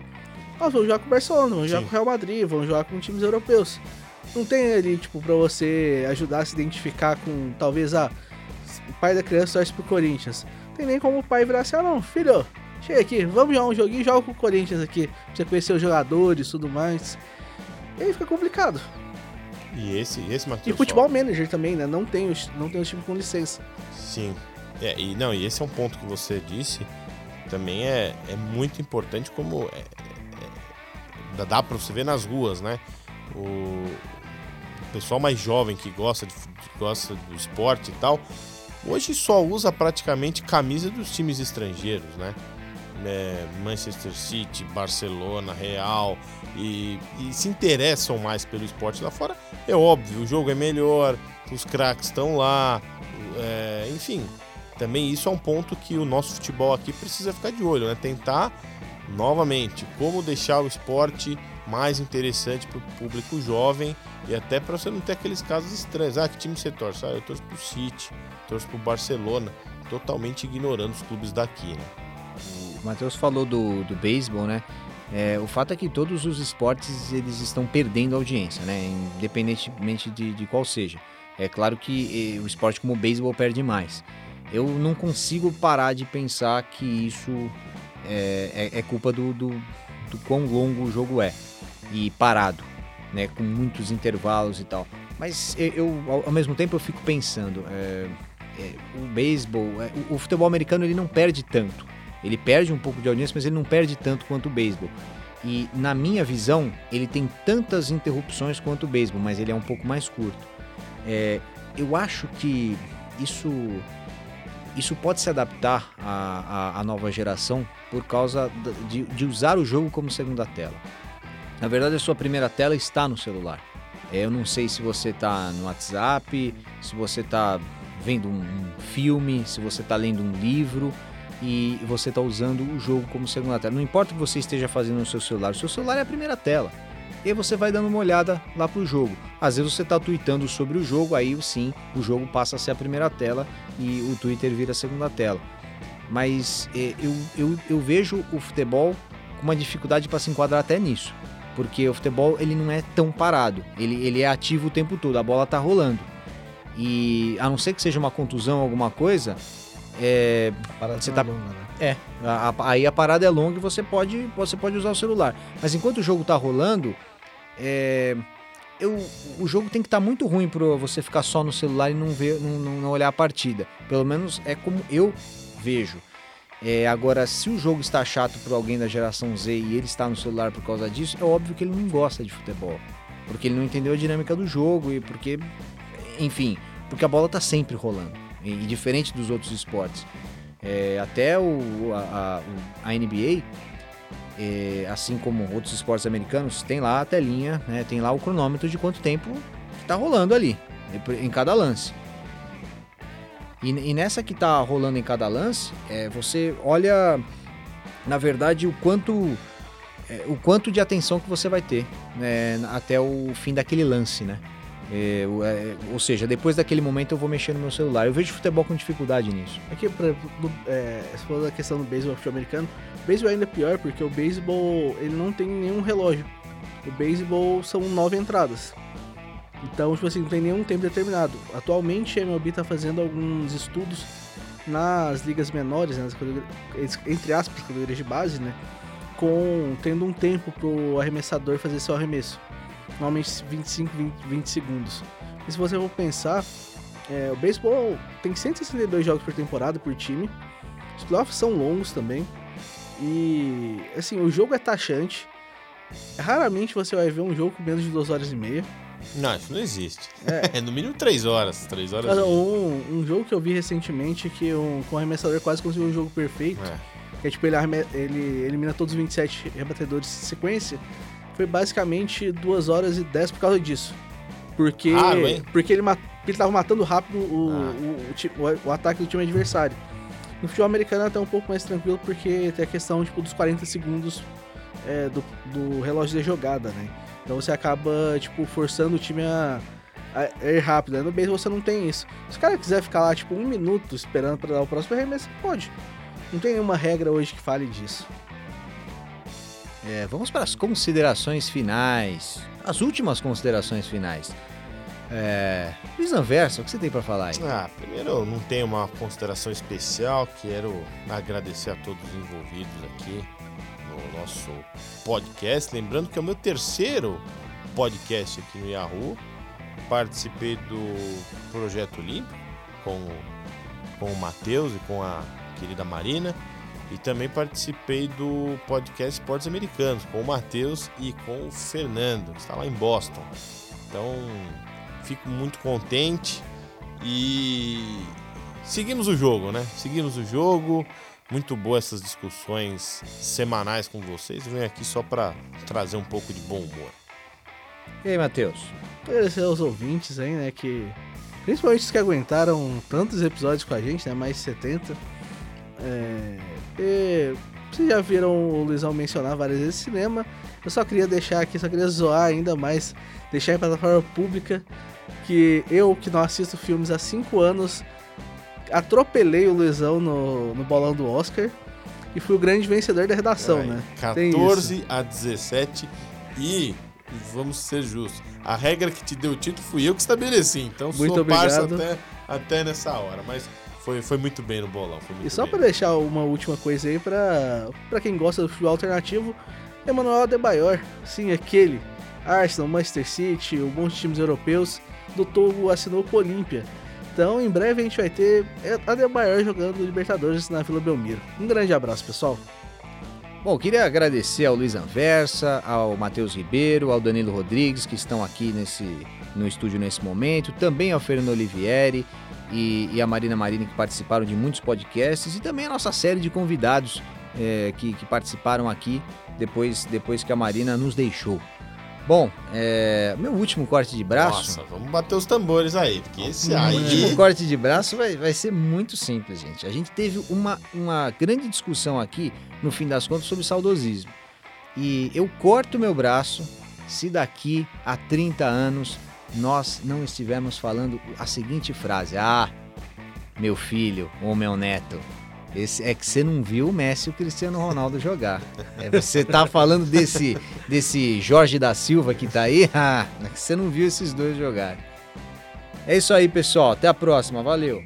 Speaker 3: elas vão jogar com o Barcelona, vão jogar com o Real Madrid, vão jogar com times europeus. Não tem ali, tipo, pra você ajudar a se identificar com, talvez, ah, o pai da criança torce pro Corinthians. Não tem nem como o pai virar assim, ah não, filho, chega aqui, vamos jogar um joguinho joga com o Corinthians aqui. Pra você conhecer os jogadores e tudo mais. E aí fica complicado.
Speaker 2: E esse, esse Matheus.
Speaker 3: E futebol manager também, né? Não tem, não tem o time com licença.
Speaker 2: Sim. É, e não, e esse é um ponto que você disse. Também é, é muito importante como. É, é, dá pra você ver nas ruas, né? O, pessoal mais jovem que gosta, de, gosta do esporte e tal, hoje só usa praticamente camisa dos times estrangeiros, né? É, Manchester City, Barcelona, Real e, e, se interessam mais pelo esporte lá fora. É óbvio, o jogo é melhor, os craques estão lá, é, enfim. Também isso é um ponto que o nosso futebol aqui precisa ficar de olho, né? Tentar novamente como deixar o esporte mais interessante para o público jovem e até para você não ter aqueles casos estranhos. Ah, que time você torce? Ah, eu torço pro City, torço pro Barcelona, totalmente ignorando os clubes daqui, né?
Speaker 1: O Matheus falou do, do beisebol, né? É, o fato é que todos os esportes eles estão perdendo audiência, né? Independentemente de, de qual seja. É claro que o esporte como o beisebol perde mais. Eu não consigo parar de pensar que isso é, é, é culpa do, do, do quão longo o jogo é e parado né, com muitos intervalos e tal. Mas eu, ao, ao mesmo tempo, eu fico pensando, é, é, o beisebol, é, o, o, futebol americano ele não perde tanto. Ele perde um pouco de audiência, mas ele não perde tanto quanto o beisebol. E na minha visão, ele tem tantas interrupções quanto o beisebol, mas ele é um pouco mais curto. É, eu acho que isso isso pode se adaptar à, à, à nova geração por causa de, de usar o jogo como segunda tela. Na verdade, a sua primeira tela está no celular. É, eu não sei se você está no WhatsApp, se você está vendo um, filme, se você está lendo um livro e você está usando o jogo como segunda tela. Não importa o que você esteja fazendo no seu celular, o seu celular é a primeira tela. E você vai dando uma olhada lá pro jogo. Às vezes você está tweetando sobre o jogo, aí sim o jogo passa a ser a primeira tela e o Twitter vira a segunda tela. Mas é, eu, eu, eu vejo o futebol com uma dificuldade para se enquadrar até nisso porque o futebol ele não é tão parado, ele, ele é ativo o tempo todo, a bola tá rolando. E a não ser que seja uma contusão, alguma coisa, é,
Speaker 3: você tá, é longa, né?
Speaker 1: É, a, a, aí a parada é longa e você pode, você pode usar o celular. Mas enquanto o jogo tá rolando, é, eu, o jogo tem que estar muito ruim para você ficar só no celular e não ver, não, não, não olhar a partida. Pelo menos é como eu vejo. É, agora, se o jogo está chato para alguém da geração Z e ele está no celular por causa disso, é óbvio que ele não gosta de futebol. Porque ele não entendeu a dinâmica do jogo e porque, enfim, porque a bola está sempre rolando. E, e, diferente dos outros esportes. É, até o, a, a, a NBA, é, assim como outros esportes americanos, tem lá a telinha, né, tem lá o cronômetro de quanto tempo está rolando ali, em cada lance. E, e, nessa que tá rolando em cada lance, é, você olha, na verdade, o quanto, é, o quanto de atenção que você vai ter né, até o fim daquele lance, né? É, é, ou seja, depois daquele momento eu vou mexer no meu celular. Eu vejo futebol com dificuldade nisso.
Speaker 3: Aqui, por exemplo, é, se for a questão do beisebol americano, o beisebol é ainda pior porque o beisebol ele não tem nenhum relógio. O beisebol são nove entradas. Então, tipo assim, não tem nenhum tempo determinado. Atualmente a MLB está fazendo alguns estudos nas ligas menores, né, entre aspas, categorias de base, né? Com tendo um tempo pro arremessador fazer seu arremesso. Normalmente 25, 20, 20 segundos. E se você for pensar, é, o beisebol tem 162 jogos por temporada por time. Os playoffs são longos também. E assim, o jogo é taxante. Raramente você vai ver um jogo com menos de 2 horas e meia.
Speaker 2: Não, isso não existe. É, é no mínimo 3 horas. 3 horas.
Speaker 3: um, um jogo que eu vi recentemente que um, com o arremessador quase conseguiu um jogo perfeito. É. Que é tipo, ele, ele elimina todos os 27 rebatedores em sequência. Foi basicamente 2 horas e 10 por causa disso. Porque, Raro, porque ele, ele tava matando rápido o, ah. o, o, o, ataque do time adversário. No futebol americano é até um pouco mais tranquilo porque tem a questão tipo, dos 40 segundos é, do, do relógio de jogada, né? Então você acaba, tipo, forçando o time a, a ir rápido. Né? No beisebol você não tem isso. Se o cara quiser ficar lá, tipo, um minuto esperando para dar o próximo arremesso, pode. Não tem nenhuma regra hoje que fale disso.
Speaker 1: É, vamos para as considerações finais. As últimas considerações finais. É, Luiz Anverso, o que você tem para falar aí?
Speaker 2: Ah, primeiro, não tenho uma consideração especial. Quero agradecer a todos os envolvidos aqui no nosso podcast. Lembrando que é o meu terceiro podcast aqui no Yahoo. Participei do Projeto Olímpico com, com o Matheus e com a querida Marina. E também participei do podcast Esportes Americanos com o Matheus e com o Fernando, que está lá em Boston. Então, fico muito contente e seguimos o jogo, né? Seguimos o jogo. Muito boa essas discussões semanais com vocês. Eu venho aqui só para trazer um pouco de bom humor.
Speaker 1: E aí, Matheus?
Speaker 3: Agradecer aos ouvintes aí, né? Que. Principalmente os que aguentaram tantos episódios com a gente, né? Mais de 70. É, e, vocês já viram o Luizão mencionar várias vezes cinema. Eu só queria deixar aqui, só queria zoar ainda mais, deixar em plataforma pública que eu, que não assisto filmes há 5 anos, atropelei o Luizão no, no bolão do Oscar e fui o grande vencedor da redação, né?
Speaker 2: 14 a 17 e vamos ser justos. A regra que te deu o título fui eu que estabeleci, então
Speaker 3: muito sou parça
Speaker 2: até, até nessa hora, mas foi, foi muito bem no bolão.
Speaker 3: e só para deixar uma última coisa aí para para quem gosta do futebol alternativo, Emanuel Adebayor, sim, aquele Arsenal, Manchester City, um monte de times europeus, do Togo assinou com o Olímpia. Então, em breve a gente vai ter Adebayor jogando Libertadores na Vila Belmiro. Um grande abraço, pessoal.
Speaker 1: Bom, queria agradecer ao Luiz Anversa, ao Matheus Ribeiro, ao Danilo Rodrigues, que estão aqui nesse, no estúdio nesse momento, também ao Fernando Olivieri e, e a Marina Marini, que participaram de muitos podcasts, e também a nossa série de convidados é, que, que participaram aqui depois, depois que a Marina nos deixou. Bom, é, meu último corte de braço.
Speaker 2: Nossa, vamos bater os tambores aí, porque esse aí.
Speaker 1: O último corte de braço vai, vai ser muito simples, gente. A gente teve uma, uma grande discussão aqui, no fim das contas, sobre saudosismo. E eu corto meu braço se daqui a 30 anos nós não estivermos falando a seguinte frase: Ah, meu filho ou meu neto, esse, é que você não viu o Messi e o Cristiano Ronaldo jogar. É, você tá falando desse, desse Jorge da Silva que tá aí, ah, é você não viu esses dois jogarem. É isso aí, pessoal. Até a próxima. Valeu.